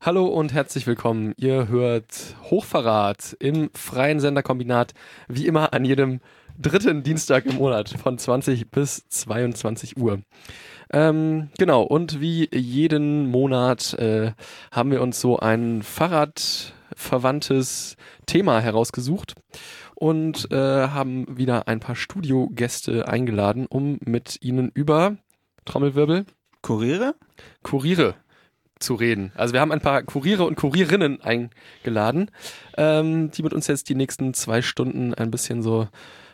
Hallo und herzlich willkommen. Ihr hört Hochverrat im freien Senderkombinat, wie immer an jedem dritten Dienstag im Monat von 20 bis 22 Uhr. Ähm, genau, und wie jeden Monat äh, haben wir uns so ein Fahrradverwandtes Thema herausgesucht und äh, haben wieder ein paar Studiogäste eingeladen, um mit ihnen über Trommelwirbel Kuriere? Kuriere zu reden. Also wir haben ein paar Kuriere und Kurierinnen eingeladen, ähm, die mit uns jetzt die nächsten zwei Stunden ein bisschen so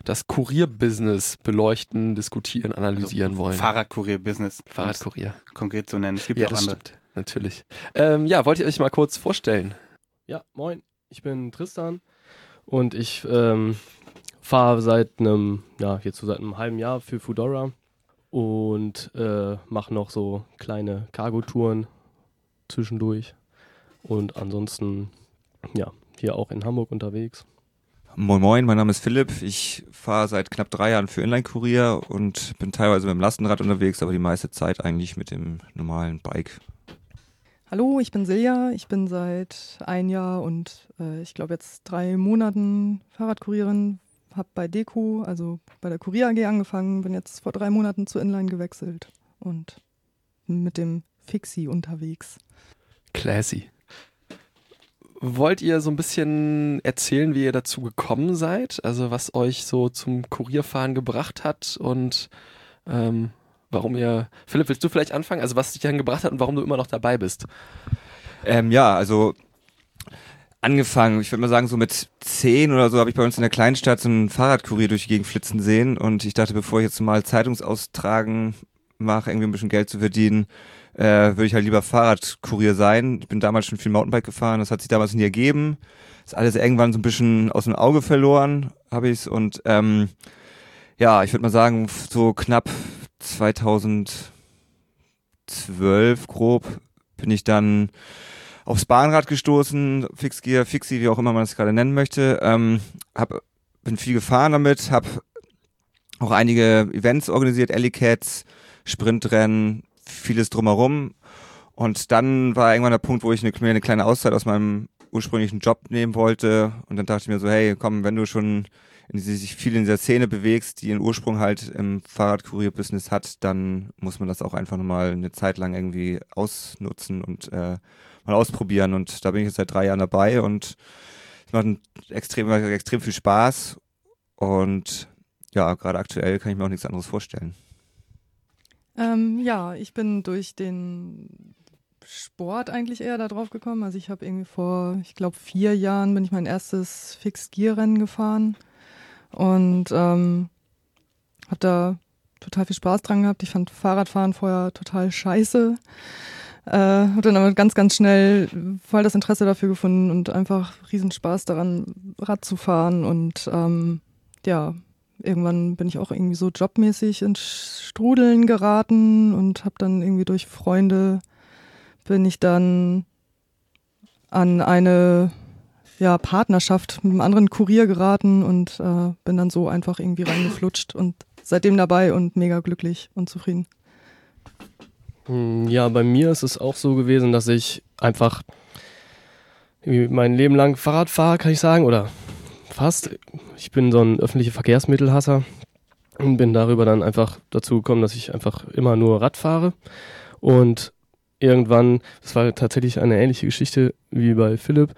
das Kurierbusiness beleuchten, diskutieren, analysieren also, wollen. Fahrradkurier-Business. Fahrradkurier. Konkret zu nennen. Es gibt ja, auch das andere. stimmt. Natürlich. Ähm, ja, wollt ihr euch mal kurz vorstellen? Ja, moin. Ich bin Tristan und ich ähm, fahre seit einem, ja, jetzt so seit einem halben Jahr für Foodora und äh, mache noch so kleine Cargo-Touren zwischendurch. Und ansonsten, ja, hier auch in Hamburg unterwegs. Moin Moin, mein Name ist Philipp. Ich fahre seit knapp drei Jahren für Inline-Kurier und bin teilweise mit dem Lastenrad unterwegs, aber die meiste Zeit eigentlich mit dem normalen Bike. Hallo, ich bin Silja. Ich bin seit ein Jahr und äh, ich glaube jetzt drei Monaten Fahrradkurierin. Hab bei Deko, also bei der Kurier AG angefangen, bin jetzt vor drei Monaten zu Inline gewechselt und mit dem Fixie unterwegs. Classy. Wollt ihr so ein bisschen erzählen, wie ihr dazu gekommen seid? Also was euch so zum Kurierfahren gebracht hat und ähm, warum ihr. Philipp, willst du vielleicht anfangen? Also was dich dann gebracht hat und warum du immer noch dabei bist? Ähm, ja, also angefangen, ich würde mal sagen, so mit zehn oder so habe ich bei uns in der Kleinstadt so einen Fahrradkurier durch die Gegend flitzen sehen und ich dachte, bevor ich jetzt mal Zeitungsaustragen mache, irgendwie ein bisschen Geld zu verdienen, äh, würde ich halt lieber Fahrradkurier sein. Ich bin damals schon viel Mountainbike gefahren, das hat sich damals nie ergeben. Ist alles irgendwann so ein bisschen aus dem Auge verloren, habe ich's und ähm, ja, ich würde mal sagen, so knapp 2012 grob bin ich dann aufs Bahnrad gestoßen, Fixgear, Fixie, wie auch immer man es gerade nennen möchte. Ähm, hab, bin viel gefahren damit, habe auch einige Events organisiert, Ellicats, Sprintrennen, vieles drumherum. Und dann war irgendwann der Punkt, wo ich eine, mir eine kleine Auszeit aus meinem ursprünglichen Job nehmen wollte. Und dann dachte ich mir so, hey, komm, wenn du schon in diese, sich viel in dieser Szene bewegst, die ihren Ursprung halt im Fahrradkurier-Business hat, dann muss man das auch einfach nochmal eine Zeit lang irgendwie ausnutzen und äh, mal ausprobieren. Und da bin ich jetzt seit drei Jahren dabei und es macht extrem, extrem viel Spaß. Und ja, gerade aktuell kann ich mir auch nichts anderes vorstellen. Ähm, ja, ich bin durch den Sport eigentlich eher da drauf gekommen. Also ich habe irgendwie vor, ich glaube, vier Jahren bin ich mein erstes Fixed-Gear-Rennen gefahren und ähm, habe da total viel Spaß dran gehabt. Ich fand Fahrradfahren vorher total scheiße. Äh, habe dann aber ganz, ganz schnell voll das Interesse dafür gefunden und einfach riesen Spaß daran, Rad zu fahren. Und ähm, ja, irgendwann bin ich auch irgendwie so jobmäßig ins Strudeln geraten und habe dann irgendwie durch Freunde bin ich dann an eine ja, Partnerschaft mit einem anderen Kurier geraten und äh, bin dann so einfach irgendwie reingeflutscht und seitdem dabei und mega glücklich und zufrieden. Hm, Ja, bei mir ist es auch so gewesen, dass ich einfach mein Leben lang Fahrrad fahre, kann ich sagen, oder fast. Ich bin so ein öffentliche Verkehrsmittelhasser und bin darüber dann einfach dazu gekommen, dass ich einfach immer nur Rad fahre. Und irgendwann, das war tatsächlich eine ähnliche Geschichte wie bei Philipp.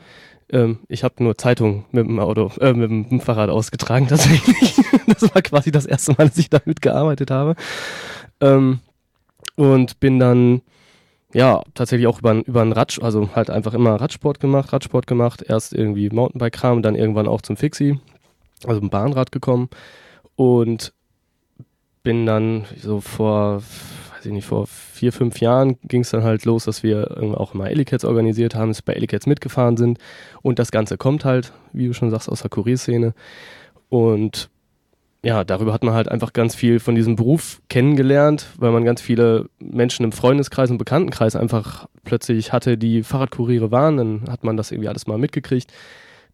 Ähm, ich habe nur Zeitung mit dem Auto, äh, mit dem Fahrrad ausgetragen tatsächlich. das war quasi das erste Mal, dass ich damit gearbeitet habe. Ähm, und bin dann ja tatsächlich auch über, über einen Rad, also halt einfach immer Radsport gemacht, Radsport gemacht, erst irgendwie Mountainbike-Kram, dann irgendwann auch zum Fixie, also ein Bahnrad gekommen und bin dann so vor, weiß ich nicht, vor vier, fünf Jahren ging es dann halt los, dass wir auch immer Ellicats organisiert haben, dass bei Ellicats mitgefahren sind und das Ganze kommt halt, wie du schon sagst, aus der Kurierszene und ja, darüber hat man halt einfach ganz viel von diesem Beruf kennengelernt, weil man ganz viele Menschen im Freundeskreis und Bekanntenkreis einfach plötzlich hatte, die Fahrradkuriere waren. Dann hat man das irgendwie alles mal mitgekriegt.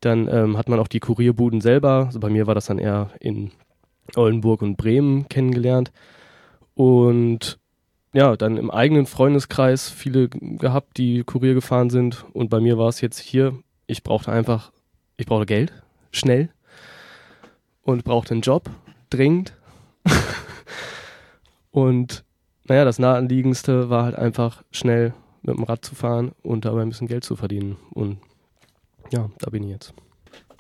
Dann ähm, hat man auch die Kurierbuden selber, also bei mir war das dann eher in Oldenburg und Bremen kennengelernt. Und ja, dann im eigenen Freundeskreis viele gehabt, die Kurier gefahren sind. Und bei mir war es jetzt hier, ich brauchte einfach, ich brauchte Geld, schnell. Und brauchte einen Job, dringend. und naja, das naheliegendste war halt einfach schnell mit dem Rad zu fahren und dabei ein bisschen Geld zu verdienen. Und ja, da bin ich jetzt.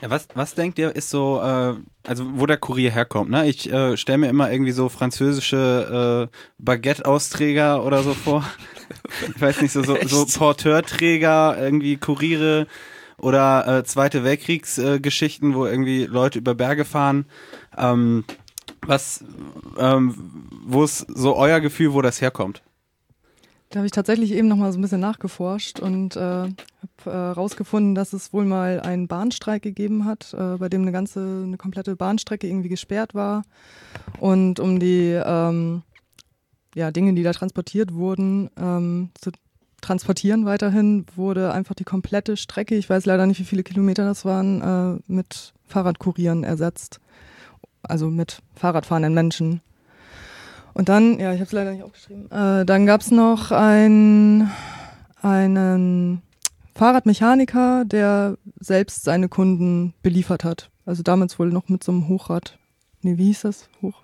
Ja, was, was denkt ihr, ist so, äh, also wo der Kurier herkommt, ne? Ich äh, stelle mir immer irgendwie so französische äh, Baguette-Austräger oder so vor. ich weiß nicht, so, so, so Porteurträger, irgendwie Kuriere oder äh, Zweite Weltkriegsgeschichten, äh, wo irgendwie Leute über Berge fahren. Ähm, was, ähm, wo ist so euer Gefühl, wo das herkommt? Da habe ich tatsächlich eben noch mal so ein bisschen nachgeforscht und äh, habe äh, dass es wohl mal einen Bahnstreik gegeben hat, äh, bei dem eine ganze, eine komplette Bahnstrecke irgendwie gesperrt war. Und um die ähm, ja, Dinge, die da transportiert wurden, ähm, zu transportieren weiterhin, wurde einfach die komplette Strecke, ich weiß leider nicht, wie viele Kilometer das waren, äh, mit Fahrradkurieren ersetzt. Also mit Fahrradfahrenden Menschen. Und dann, ja, ich habe es leider nicht aufgeschrieben, äh, dann gab es noch ein, einen Fahrradmechaniker, der selbst seine Kunden beliefert hat. Also damals wohl noch mit so einem Hochrad. Nee, wie hieß das? Hoch,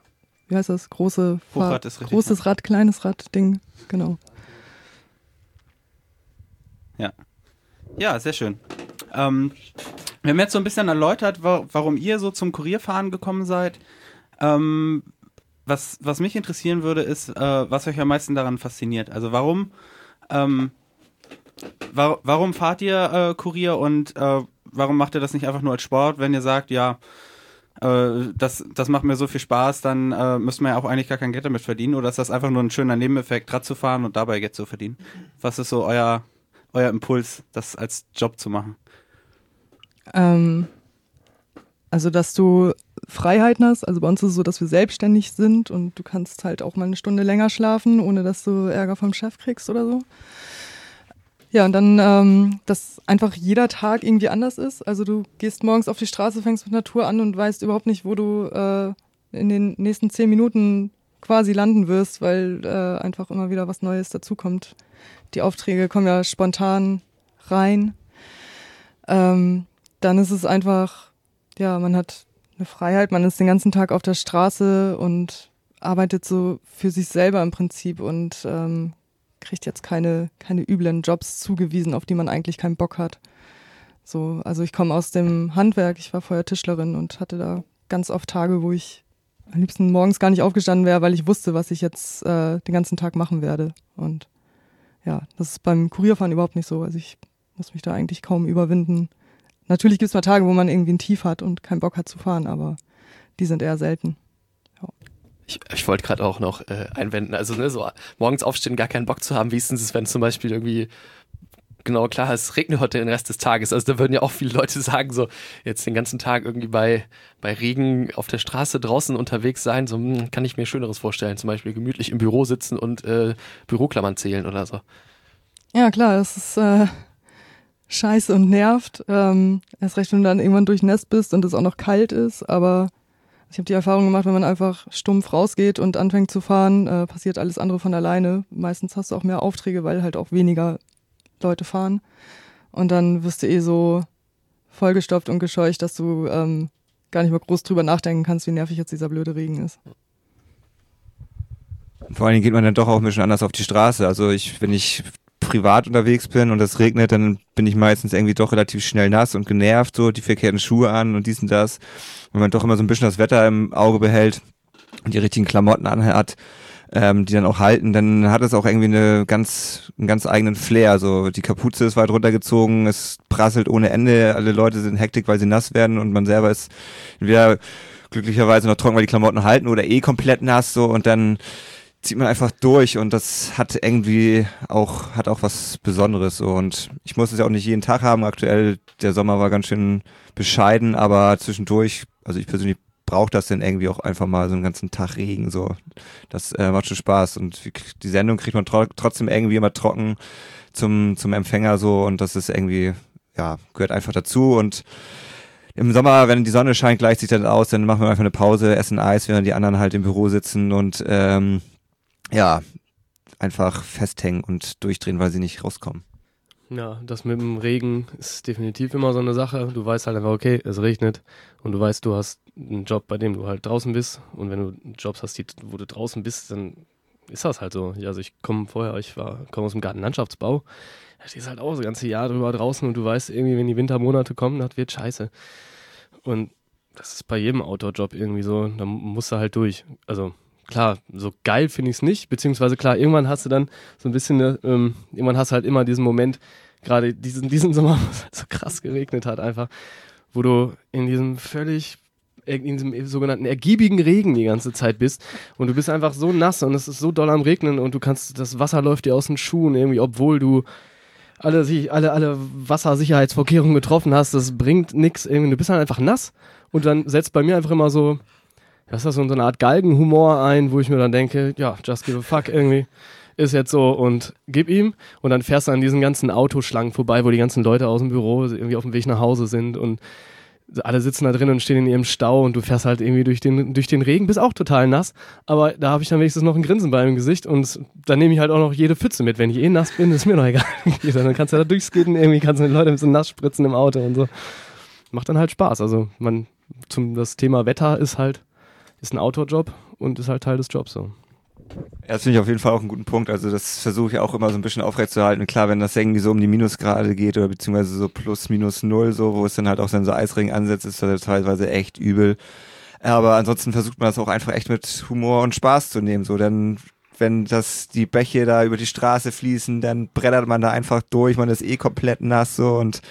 wie heißt das? Große Fahr- Hochrad ist richtig, Großes Rad, kleines Rad, Ding, genau. Ja, sehr schön. Ähm, wir haben jetzt so ein bisschen erläutert, wa warum ihr so zum Kurierfahren gekommen seid. Ähm, was, was mich interessieren würde, ist, äh, was euch am meisten daran fasziniert. Also warum, ähm, wa warum fahrt ihr äh, Kurier und äh, warum macht ihr das nicht einfach nur als Sport, wenn ihr sagt, ja, äh, das, das macht mir so viel Spaß, dann äh, müssen wir ja auch eigentlich gar kein Geld damit verdienen oder ist das einfach nur ein schöner Nebeneffekt, Rad zu fahren und dabei Geld zu verdienen? Was ist so euer, euer Impuls, das als Job zu machen? Ähm, also, dass du Freiheiten hast. Also bei uns ist es so, dass wir selbstständig sind und du kannst halt auch mal eine Stunde länger schlafen, ohne dass du Ärger vom Chef kriegst oder so. Ja, und dann, ähm, dass einfach jeder Tag irgendwie anders ist. Also du gehst morgens auf die Straße, fängst mit Natur an und weißt überhaupt nicht, wo du äh, in den nächsten zehn Minuten quasi landen wirst, weil äh, einfach immer wieder was Neues dazukommt. Die Aufträge kommen ja spontan rein. Ähm, dann ist es einfach, ja, man hat eine Freiheit, man ist den ganzen Tag auf der Straße und arbeitet so für sich selber im Prinzip und ähm, kriegt jetzt keine, keine üblen Jobs zugewiesen, auf die man eigentlich keinen Bock hat. So, also ich komme aus dem Handwerk, ich war vorher Tischlerin und hatte da ganz oft Tage, wo ich am liebsten morgens gar nicht aufgestanden wäre, weil ich wusste, was ich jetzt äh, den ganzen Tag machen werde. Und ja, das ist beim Kurierfahren überhaupt nicht so. Also ich muss mich da eigentlich kaum überwinden. Natürlich gibt es mal Tage, wo man irgendwie ein Tief hat und keinen Bock hat zu fahren, aber die sind eher selten. Ich, ich wollte gerade auch noch äh, einwenden, also ne, so morgens aufstehen, gar keinen Bock zu haben. Wie ist es, wenn zum Beispiel irgendwie genau klar es regnet heute den Rest des Tages. Also da würden ja auch viele Leute sagen, so jetzt den ganzen Tag irgendwie bei, bei Regen auf der Straße draußen unterwegs sein, so hm, kann ich mir Schöneres vorstellen. Zum Beispiel gemütlich im Büro sitzen und äh, Büroklammern zählen oder so. Ja, klar, das ist äh, scheiße und nervt. Ähm, erst recht, wenn du dann irgendwann durchnässt bist und es auch noch kalt ist, aber ich habe die Erfahrung gemacht, wenn man einfach stumpf rausgeht und anfängt zu fahren, äh, passiert alles andere von alleine. Meistens hast du auch mehr Aufträge, weil halt auch weniger Leute fahren. Und dann wirst du eh so vollgestopft und gescheucht, dass du ähm, gar nicht mehr groß drüber nachdenken kannst, wie nervig jetzt dieser blöde Regen ist. Vor allen Dingen geht man dann doch auch ein bisschen anders auf die Straße. Also ich, wenn ich privat unterwegs bin und es regnet, dann bin ich meistens irgendwie doch relativ schnell nass und genervt, so die verkehrten Schuhe an und dies und das. Wenn man doch immer so ein bisschen das Wetter im Auge behält und die richtigen Klamotten anhat, ähm, die dann auch halten, dann hat es auch irgendwie eine ganz, einen ganz eigenen Flair. So die Kapuze ist weit runtergezogen, es prasselt ohne Ende, alle Leute sind in Hektik, weil sie nass werden und man selber ist entweder glücklicherweise noch trocken, weil die Klamotten halten oder eh komplett nass so und dann zieht man einfach durch und das hat irgendwie auch, hat auch was Besonderes so und ich muss es ja auch nicht jeden Tag haben. Aktuell, der Sommer war ganz schön bescheiden, aber zwischendurch, also ich persönlich brauche das dann irgendwie auch einfach mal so einen ganzen Tag Regen so. Das äh, macht schon Spaß und die Sendung kriegt man tro trotzdem irgendwie immer trocken zum, zum Empfänger so und das ist irgendwie, ja, gehört einfach dazu und im Sommer, wenn die Sonne scheint, gleicht sich das aus, dann machen wir einfach eine Pause, essen Eis, während die anderen halt im Büro sitzen und ähm, ja, einfach festhängen und durchdrehen, weil sie nicht rauskommen. Ja, das mit dem Regen ist definitiv immer so eine Sache. Du weißt halt einfach, okay, es regnet und du weißt, du hast einen Job, bei dem du halt draußen bist. Und wenn du Jobs hast, die, wo du draußen bist, dann ist das halt so. Also ich komme vorher, ich war komme aus dem Gartenlandschaftsbau. Da stehst halt auch das ganze Jahr drüber draußen und du weißt irgendwie, wenn die Wintermonate kommen, das wird scheiße. Und das ist bei jedem Outdoor-Job irgendwie so, da musst du halt durch. Also klar, so geil finde ich es nicht, beziehungsweise klar, irgendwann hast du dann so ein bisschen, ähm, irgendwann hast du halt immer diesen Moment, gerade diesen, diesen Sommer, wo es halt so krass geregnet hat einfach, wo du in diesem völlig in diesem sogenannten ergiebigen Regen die ganze Zeit bist und du bist einfach so nass und es ist so doll am Regnen und du kannst, das Wasser läuft dir aus den Schuhen irgendwie, obwohl du alle, alle, alle Wassersicherheitsvorkehrungen getroffen hast, das bringt nichts irgendwie, du bist halt einfach nass und dann setzt bei mir einfach immer so, das ist so eine Art Galgenhumor ein, wo ich mir dann denke, ja, just give a fuck irgendwie ist jetzt so und gib ihm und dann fährst du an diesen ganzen Autoschlangen vorbei, wo die ganzen Leute aus dem Büro irgendwie auf dem Weg nach Hause sind und alle sitzen da drin und stehen in ihrem Stau und du fährst halt irgendwie durch den, durch den Regen, bist auch total nass, aber da habe ich dann wenigstens noch ein Grinsen bei im Gesicht und dann nehme ich halt auch noch jede Pfütze mit. Wenn ich eh nass bin, ist mir noch egal. dann kannst du da durchskaten, irgendwie kannst du die Leute mit so nass spritzen im Auto und so. Macht dann halt Spaß. Also man, zum, das Thema Wetter ist halt, ist ein Outdoor-Job und ist halt Teil des Jobs so. Ja, das finde ich auf jeden Fall auch einen guten Punkt. Also das versuche ich auch immer so ein bisschen aufrechtzuerhalten. klar, wenn das irgendwie so um die Minusgrade geht oder beziehungsweise so plus minus null, so, wo es dann halt auch dann so Eisregen ansetzt, ist das teilweise echt übel. Aber ansonsten versucht man das auch einfach echt mit Humor und Spaß zu nehmen. So, denn wenn das die Bäche da über die Straße fließen, dann brettert man da einfach durch, man ist eh komplett nass so und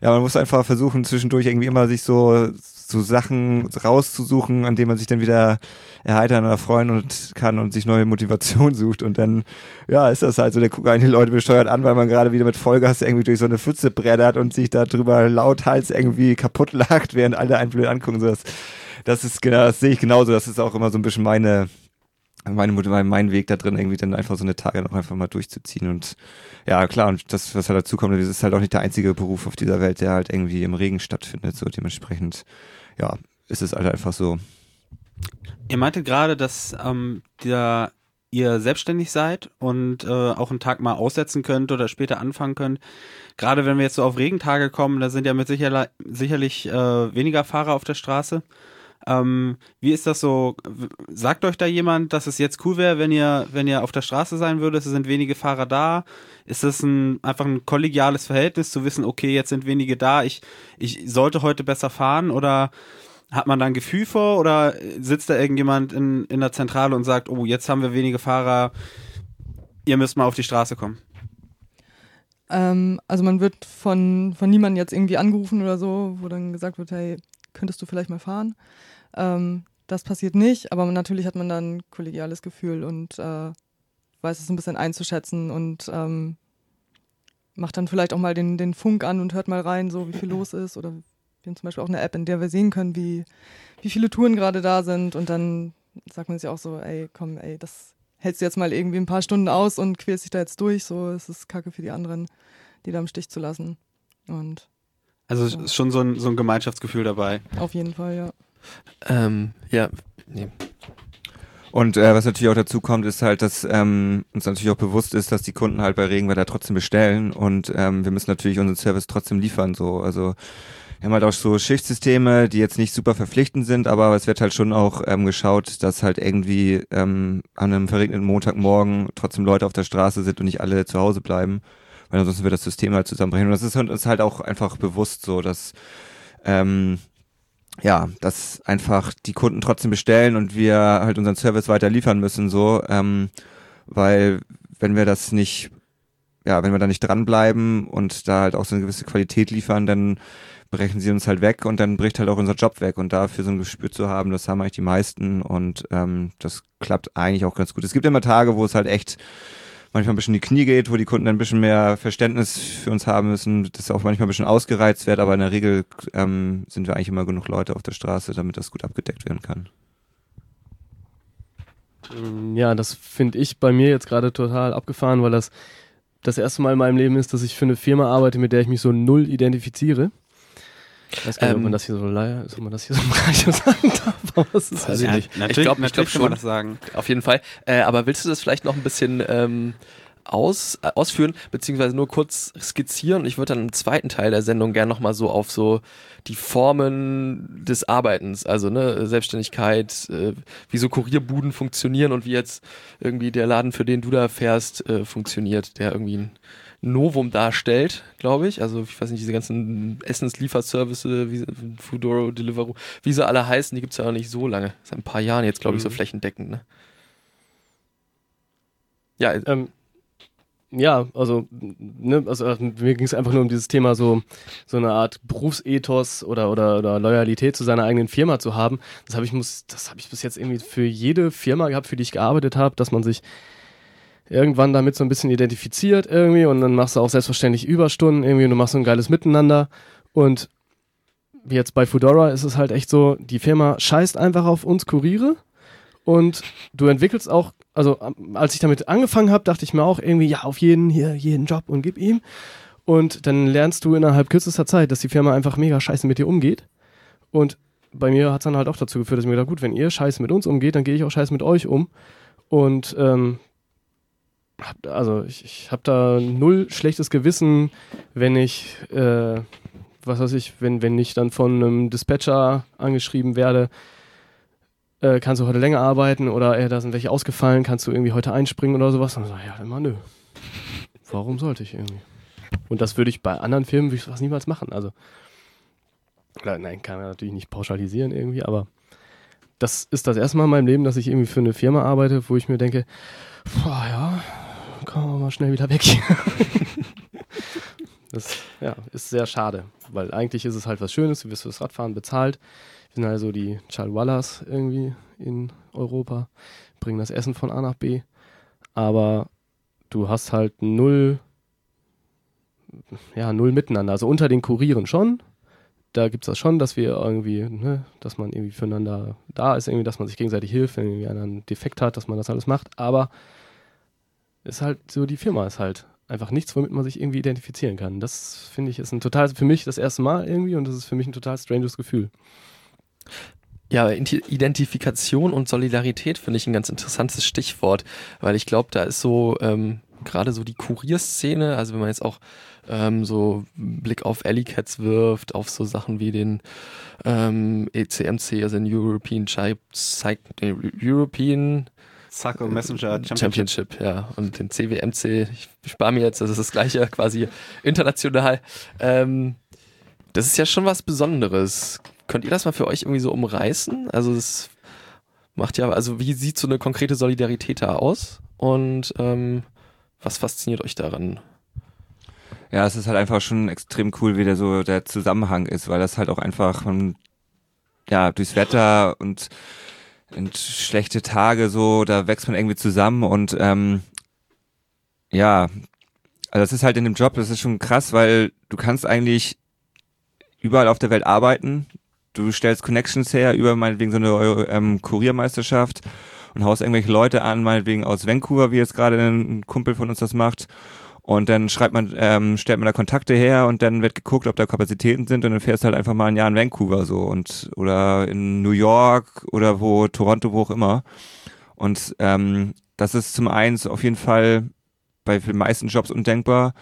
ja, man muss einfach versuchen, zwischendurch irgendwie immer sich so so Sachen rauszusuchen, an denen man sich dann wieder erheitern oder freuen und kann und sich neue Motivation sucht. Und dann, ja, ist das halt so, der guckt einen die Leute besteuert an, weil man gerade wieder mit Vollgas irgendwie durch so eine Pfütze brettert und sich da drüber lauthals irgendwie kaputt lacht, während alle einen blöd angucken. Das, das ist genau, das sehe ich genauso. Das ist auch immer so ein bisschen meine, meine, mein Weg da drin, irgendwie dann einfach so eine Tage noch einfach mal durchzuziehen. Und ja, klar, und das, was halt dazu kommt, das ist halt auch nicht der einzige Beruf auf dieser Welt, der halt irgendwie im Regen stattfindet. So dementsprechend ja, ist es halt einfach so. Ihr meintet gerade, dass ähm, der, ihr selbstständig seid und äh, auch einen Tag mal aussetzen könnt oder später anfangen könnt. Gerade wenn wir jetzt so auf Regentage kommen, da sind ja mit sicher, sicherlich äh, weniger Fahrer auf der Straße. Ähm, wie ist das so? Sagt euch da jemand, dass es jetzt cool wäre, wenn ihr, wenn ihr auf der Straße sein würdet? Es sind wenige Fahrer da. Ist das ein, einfach ein kollegiales Verhältnis zu wissen, okay, jetzt sind wenige da, ich, ich sollte heute besser fahren oder hat man da ein Gefühl vor oder sitzt da irgendjemand in, in der Zentrale und sagt, oh, jetzt haben wir wenige Fahrer, ihr müsst mal auf die Straße kommen? Ähm, also man wird von, von niemandem jetzt irgendwie angerufen oder so, wo dann gesagt wird, hey, könntest du vielleicht mal fahren? Ähm, das passiert nicht, aber natürlich hat man dann ein kollegiales Gefühl und äh, weiß es ein bisschen einzuschätzen und ähm, macht dann vielleicht auch mal den, den Funk an und hört mal rein, so wie viel los ist. Oder wir haben zum Beispiel auch eine App, in der wir sehen können, wie, wie viele Touren gerade da sind. Und dann sagt man sich auch so, ey, komm, ey, das hältst du jetzt mal irgendwie ein paar Stunden aus und quälst dich da jetzt durch. So, es ist kacke für die anderen, die da im Stich zu lassen. Und also ja. ist schon so ein, so ein Gemeinschaftsgefühl dabei. Auf jeden Fall, ja. Ähm, ja, nee. Und äh, was natürlich auch dazu kommt, ist halt, dass ähm, uns natürlich auch bewusst ist, dass die Kunden halt bei Regenwetter trotzdem bestellen und ähm, wir müssen natürlich unseren Service trotzdem liefern. So, also wir haben halt auch so Schichtsysteme, die jetzt nicht super verpflichtend sind, aber es wird halt schon auch ähm, geschaut, dass halt irgendwie ähm, an einem verregneten Montagmorgen trotzdem Leute auf der Straße sind und nicht alle zu Hause bleiben, weil ansonsten wird das System halt zusammenbrechen. Und das ist uns halt auch einfach bewusst so, dass ähm, ja, dass einfach die Kunden trotzdem bestellen und wir halt unseren Service weiter liefern müssen, so, ähm, weil wenn wir das nicht, ja, wenn wir da nicht dranbleiben und da halt auch so eine gewisse Qualität liefern, dann brechen sie uns halt weg und dann bricht halt auch unser Job weg und dafür so ein Gespür zu haben, das haben eigentlich die meisten und ähm, das klappt eigentlich auch ganz gut. Es gibt immer Tage, wo es halt echt manchmal ein bisschen in die Knie geht, wo die Kunden ein bisschen mehr Verständnis für uns haben müssen, das auch manchmal ein bisschen ausgereizt wird, aber in der Regel ähm, sind wir eigentlich immer genug Leute auf der Straße, damit das gut abgedeckt werden kann. Mm, ja, das finde ich bei mir jetzt gerade total abgefahren, weil das das erste Mal in meinem Leben ist, dass ich für eine Firma arbeite, mit der ich mich so null identifiziere. Ich weiß gar nicht, ob Ähm, man das hier so ob man das hier so im Radio sagen darf, es ist Weiß ich Ja, nicht. Natürlich, Ich glaub- ich glaub kann man schon. das sagen. Auf jeden Fall. Äh, aber willst du das vielleicht noch ein bisschen ähm, aus, äh, ausführen, beziehungsweise nur kurz skizzieren? Ich würde dann im zweiten Teil der Sendung gerne nochmal so auf so die Formen des Arbeitens, also ne, Selbstständigkeit, äh, wie so Kurierbuden funktionieren und wie jetzt irgendwie der Laden, für den du da fährst, äh, funktioniert, der irgendwie ein Novum darstellt, glaube ich. Also ich weiß nicht, diese ganzen Essenslieferservice, wie Foodoro, Deliveroo, wie sie alle heißen, die gibt's ja noch nicht so lange. Seit ein paar Jahren jetzt, glaube ich, so Mhm. flächendeckend. Ne? Ja, äh, Ähm, ja, also, ne, also äh, mir ging es einfach nur um dieses Thema, so, so eine Art Berufsethos oder, oder, oder Loyalität zu seiner eigenen Firma zu haben. Das habe ich muss, das habe ich bis jetzt irgendwie für jede Firma gehabt, für die ich gearbeitet habe, dass man sich irgendwann damit so ein bisschen identifiziert irgendwie und dann machst du auch selbstverständlich Überstunden irgendwie und du machst so ein geiles Miteinander und jetzt bei Foodora ist es halt echt so, die Firma scheißt einfach auf uns Kuriere und du entwickelst auch, also als ich damit angefangen habe, dachte ich mir auch irgendwie, ja, auf jeden hier, jeden Job und gib ihm. Und dann lernst du innerhalb kürzester Zeit, dass die Firma einfach mega scheiße mit dir umgeht. Und bei mir hat es dann halt auch dazu geführt, dass ich mir gedacht, gut, wenn ihr scheiße mit uns umgeht, dann gehe ich auch scheiße mit euch um. Und ähm, hab, also ich, ich habe da null schlechtes Gewissen, wenn ich, äh, was weiß ich, wenn, wenn ich dann von einem Dispatcher angeschrieben werde, äh, kannst du heute länger arbeiten oder äh, da sind welche ausgefallen, kannst du irgendwie heute einspringen oder sowas? Dann sag ich, ja, immer nö. Warum sollte ich irgendwie? Und das würde ich bei anderen Filmen würde ich sowas niemals machen. Also, nein, kann man natürlich nicht pauschalisieren irgendwie, aber das ist das erste Mal in meinem Leben, dass ich irgendwie für eine Firma arbeite, wo ich mir denke, boah, ja, wir mal schnell wieder weg das ja, ist sehr schade, weil eigentlich ist es halt was Schönes, du wirst fürs Radfahren bezahlt. Wir sind also die Chalwallas irgendwie in Europa, bringen das Essen von A nach B, aber du hast halt null, ja, null miteinander. Also unter den Kurieren schon, da gibt es das schon, dass wir irgendwie, ne, dass man irgendwie füreinander da ist, irgendwie, dass man sich gegenseitig hilft, wenn irgendwie einer einen Defekt hat, dass man das alles macht, aber ist halt so, die Firma ist halt einfach nichts, womit man sich irgendwie identifizieren kann. Das finde ich ist ein total, für mich das erste Mal irgendwie und das ist für mich ein total stranges Gefühl. Ja, Identifikation und Solidarität finde ich ein ganz interessantes Stichwort, weil ich glaube, da ist so ähm, gerade so die Kurierszene, also wenn man jetzt auch ähm, so Blick auf Alley Cats wirft, auf so Sachen wie den ähm, ECMC, also den European Chi Psych nee, European Suckle Messenger Championship. Championship, ja. Und den CWMC, ich spare mir jetzt, das ist das gleiche quasi international. Ähm, das ist ja schon was Besonderes. Könnt ihr das mal für euch irgendwie so umreißen? Also das macht ja, also wie sieht so eine konkrete Solidarität da aus? Und ähm, was fasziniert euch daran? Ja, es ist halt einfach schon extrem cool, wie der so der Zusammenhang ist, weil das halt auch einfach man, ja durchs Wetter und und schlechte Tage so, da wächst man irgendwie zusammen und ähm, ja, also das ist halt in dem Job, das ist schon krass, weil du kannst eigentlich überall auf der Welt arbeiten. Du stellst Connections her über meinetwegen so eine ähm, Kuriermeisterschaft und haust irgendwelche Leute an, meinetwegen aus Vancouver, wie jetzt gerade ein Kumpel von uns das macht. Und dann schreibt man, ähm, stellt man da Kontakte her und dann wird geguckt, ob da Kapazitäten sind und dann fährst du halt einfach mal ein Jahr in Vancouver so und oder in New York oder wo, Toronto, wo auch immer. Und ähm, das ist zum einen auf jeden Fall bei den meisten Jobs undenkbar.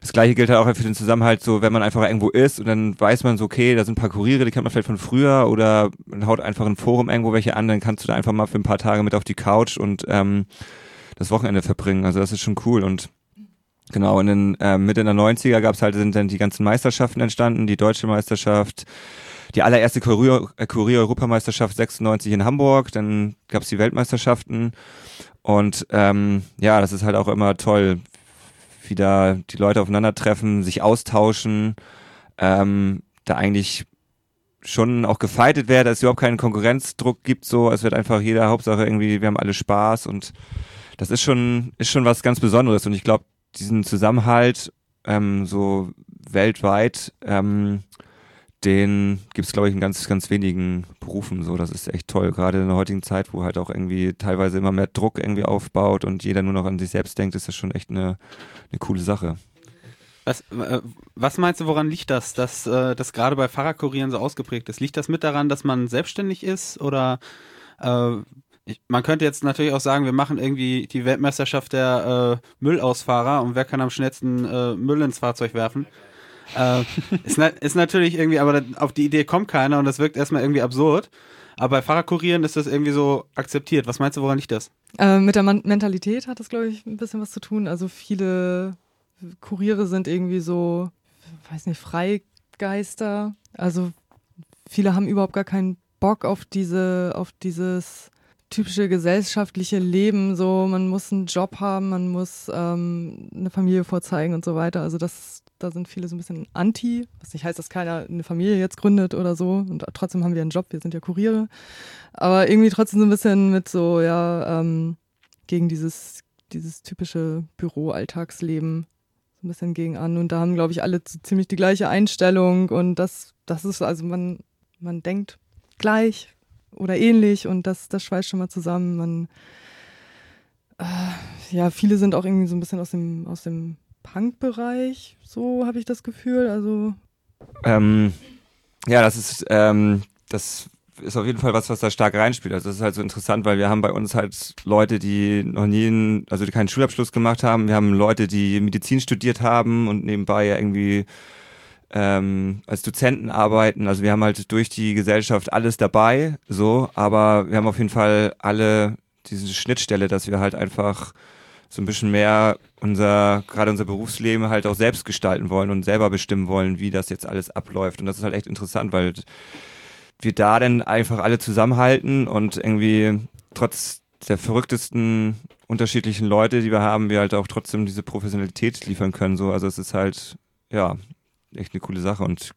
Das gleiche gilt halt auch für den Zusammenhalt, so wenn man einfach irgendwo ist und dann weiß man so, okay, da sind ein paar Kuriere, die kennt man vielleicht von früher oder man haut einfach ein Forum irgendwo welche an, dann kannst du da einfach mal für ein paar Tage mit auf die Couch und ähm, das Wochenende verbringen. Also das ist schon cool und Genau, in den ähm, Mitte der 90er gab's halt, sind dann die ganzen Meisterschaften entstanden, die deutsche Meisterschaft, die allererste äh, Kurier-Europameisterschaft 96 in Hamburg, dann gab's die Weltmeisterschaften. Und ähm, ja, das ist halt auch immer toll, wie da die Leute aufeinandertreffen, sich austauschen, ähm, da eigentlich schon auch gefeitet wird, dass es überhaupt keinen Konkurrenzdruck gibt, so, es wird einfach jeder, Hauptsache irgendwie, wir haben alle Spaß und das ist schon, ist schon was ganz Besonderes. Und ich glaube, diesen Zusammenhalt ähm, so weltweit, ähm, den gibt es, glaube ich, in ganz, ganz wenigen Berufen so. Das ist echt toll, gerade in der heutigen Zeit, wo halt auch irgendwie teilweise immer mehr Druck irgendwie aufbaut und jeder nur noch an sich selbst denkt, ist das schon echt eine, eine coole Sache. Was, äh, was meinst du, woran liegt das, dass äh, das gerade bei Fahrradkurieren so ausgeprägt ist? Liegt das mit daran, dass man selbstständig ist oder äh, ich, man könnte jetzt natürlich auch sagen, wir machen irgendwie die Weltmeisterschaft der äh, Müllausfahrer und wer kann am schnellsten äh, Müll ins Fahrzeug werfen? Äh, ist, na, ist natürlich irgendwie, aber auf die Idee kommt keiner und das wirkt erstmal irgendwie absurd. Aber bei Fahrradkurieren ist das irgendwie so akzeptiert. Was meinst du, woran liegt das? Äh, mit der Man Mentalität hat das, glaube ich, ein bisschen was zu tun. Also viele Kuriere sind irgendwie so, weiß nicht, Freigeister. Also viele haben überhaupt gar keinen Bock auf diese, auf dieses typische gesellschaftliche Leben. So, man muss einen Job haben, man muss ähm, eine Familie vorzeigen und so weiter. Also das, da sind viele so ein bisschen anti, was nicht heißt, dass keiner eine Familie jetzt gründet oder so. Und trotzdem haben wir einen Job, wir sind ja Kuriere. Aber irgendwie trotzdem so ein bisschen mit so, ja, ähm, gegen dieses, dieses typische Büro-Alltagsleben so ein bisschen gegen an. Und da haben, glaube ich, alle ziemlich die gleiche Einstellung. Und das, das ist, also man, man denkt gleich, oder ähnlich und das, das schweißt schon mal zusammen. Man, äh, ja, viele sind auch irgendwie so ein bisschen aus dem, aus dem Punk-Bereich, so habe ich das Gefühl. Also. Ähm, ja, das ist, ähm, das ist auf jeden Fall was, was da stark reinspielt. Also das ist halt so interessant, weil wir haben bei uns halt Leute, die noch nie, einen, also die keinen Schulabschluss gemacht haben. Wir haben Leute, die Medizin studiert haben und nebenbei ja irgendwie ähm, als Dozenten arbeiten. Also wir haben halt durch die Gesellschaft alles dabei, so, aber wir haben auf jeden Fall alle diese Schnittstelle, dass wir halt einfach so ein bisschen mehr unser, gerade unser Berufsleben halt auch selbst gestalten wollen und selber bestimmen wollen, wie das jetzt alles abläuft. Und das ist halt echt interessant, weil wir da dann einfach alle zusammenhalten und irgendwie trotz der verrücktesten unterschiedlichen Leute, die wir haben, wir halt auch trotzdem diese Professionalität liefern können. So, also es ist halt, ja, echt eine coole Sache und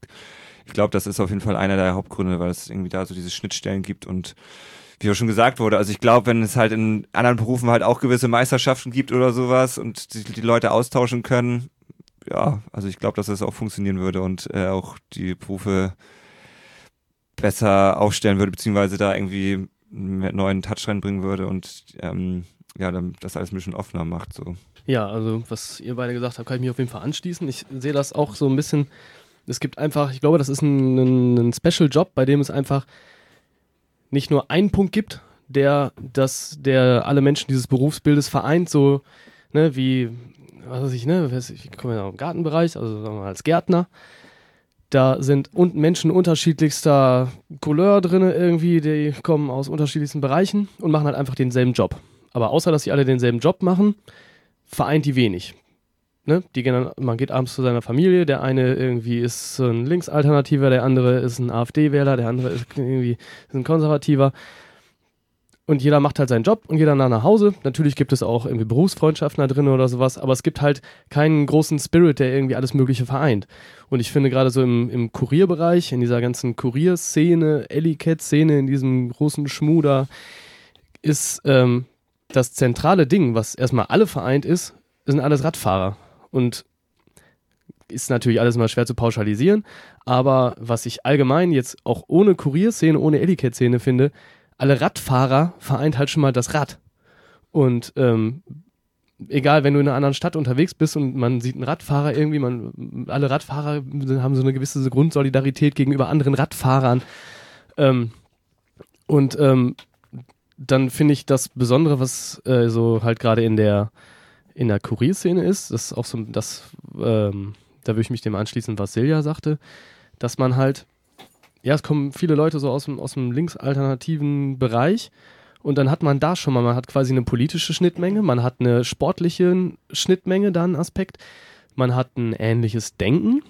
ich glaube, das ist auf jeden Fall einer der Hauptgründe, weil es irgendwie da so diese Schnittstellen gibt und wie auch schon gesagt wurde, also ich glaube, wenn es halt in anderen Berufen halt auch gewisse Meisterschaften gibt oder sowas und die, die Leute austauschen können, ja, also ich glaube, dass das auch funktionieren würde und äh, auch die Berufe besser aufstellen würde, beziehungsweise da irgendwie einen neuen Touch reinbringen würde und ähm, ja, dann das alles ein bisschen offener macht. So. Ja, also was ihr beide gesagt habt, kann ich mich auf jeden Fall anschließen. Ich sehe das auch so ein bisschen. Es gibt einfach, ich glaube, das ist ein, ein, ein Special-Job, bei dem es einfach nicht nur einen Punkt gibt, der das, der alle Menschen dieses Berufsbildes vereint, so ne, wie, was weiß ich, ne, ich komme ja dem Gartenbereich, also sagen wir mal als Gärtner. Da sind Menschen unterschiedlichster Couleur drin irgendwie, die kommen aus unterschiedlichsten Bereichen und machen halt einfach denselben Job. Aber außer, dass sie alle denselben Job machen, vereint die wenig. Ne? Die gehen dann, man geht abends zu seiner Familie, der eine irgendwie ist ein Linksalternativer, der andere ist ein AfD-Wähler, der andere ist irgendwie ist ein Konservativer. Und jeder macht halt seinen Job und geht dann nach Hause. Natürlich gibt es auch irgendwie Berufsfreundschaften da drin oder sowas, aber es gibt halt keinen großen Spirit, der irgendwie alles Mögliche vereint. Und ich finde gerade so im, im Kurierbereich, in dieser ganzen Kurierszene, Ellie-Cat-Szene, in diesem großen Schmuder, ist ähm, das zentrale Ding, was erstmal alle vereint ist, sind alles Radfahrer. Und ist natürlich alles mal schwer zu pauschalisieren, aber was ich allgemein jetzt auch ohne Kurierszene, ohne Etiquette-Szene finde, alle Radfahrer vereint halt schon mal das Rad. Und ähm, egal, wenn du in einer anderen Stadt unterwegs bist und man sieht einen Radfahrer irgendwie, man, alle Radfahrer haben so eine gewisse Grundsolidarität gegenüber anderen Radfahrern. Ähm, und ähm, dann finde ich das Besondere, was äh, so halt gerade in der in der Kurierszene ist, das ist auch so, das, ähm, da würde ich mich dem anschließen, was Silja sagte, dass man halt, ja, es kommen viele Leute so aus dem, aus dem linksalternativen Bereich und dann hat man da schon mal, man hat quasi eine politische Schnittmenge, man hat eine sportliche Schnittmenge, da einen Aspekt, man hat ein ähnliches Denken,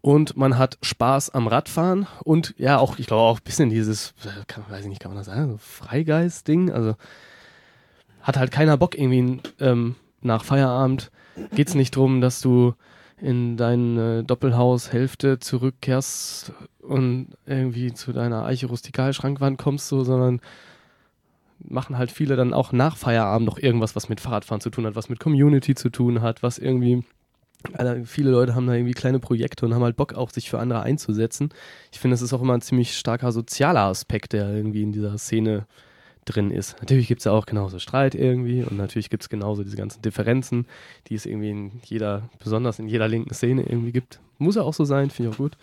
und man hat Spaß am Radfahren und ja, auch, ich glaube auch ein bisschen dieses, kann, weiß ich nicht, kann man das sagen, so Freigeist-Ding. Also hat halt keiner Bock irgendwie ähm, nach Feierabend. Geht es nicht darum, dass du in deine Doppelhaushälfte zurückkehrst und irgendwie zu deiner Eiche Rustikalschrankwand kommst, so, sondern machen halt viele dann auch nach Feierabend noch irgendwas, was mit Fahrradfahren zu tun hat, was mit Community zu tun hat, was irgendwie also viele Leute haben da irgendwie kleine Projekte und haben halt Bock auch, sich für andere einzusetzen. Ich finde, das ist auch immer ein ziemlich starker sozialer Aspekt, der irgendwie in dieser Szene drin ist. Natürlich gibt es ja auch genauso Streit irgendwie und natürlich gibt es genauso diese ganzen Differenzen, die es irgendwie in jeder, besonders in jeder linken Szene irgendwie gibt. Muss ja auch so sein, finde ich auch gut.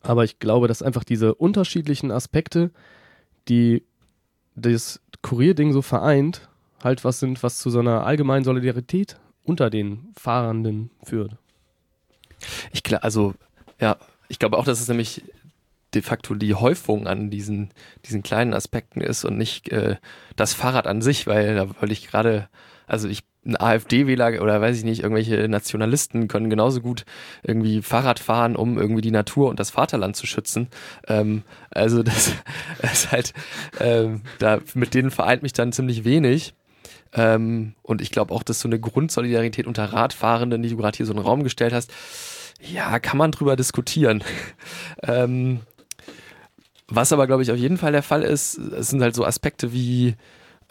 Aber ich glaube, dass einfach diese unterschiedlichen Aspekte, die das Kurierding so vereint, halt was sind, was zu so einer allgemeinen Solidarität unter den Fahrenden führt. Ich glaube, also, ja, ich glaube auch, dass es nämlich de facto die Häufung an diesen, diesen kleinen Aspekten ist und nicht äh, das Fahrrad an sich, weil da wollte ich gerade, also ich ein AfD-Wähler oder weiß ich nicht, irgendwelche Nationalisten können genauso gut irgendwie Fahrrad fahren, um irgendwie die Natur und das Vaterland zu schützen. Ähm, also das, ist halt, ähm, da mit denen vereint mich dann ziemlich wenig. Ähm, und ich glaube auch, dass so eine Grundsolidarität unter Radfahrenden, die du gerade hier so in den Raum gestellt hast, ja, kann man drüber diskutieren. ähm, was aber, glaube ich, auf jeden Fall der Fall ist, es sind halt so Aspekte wie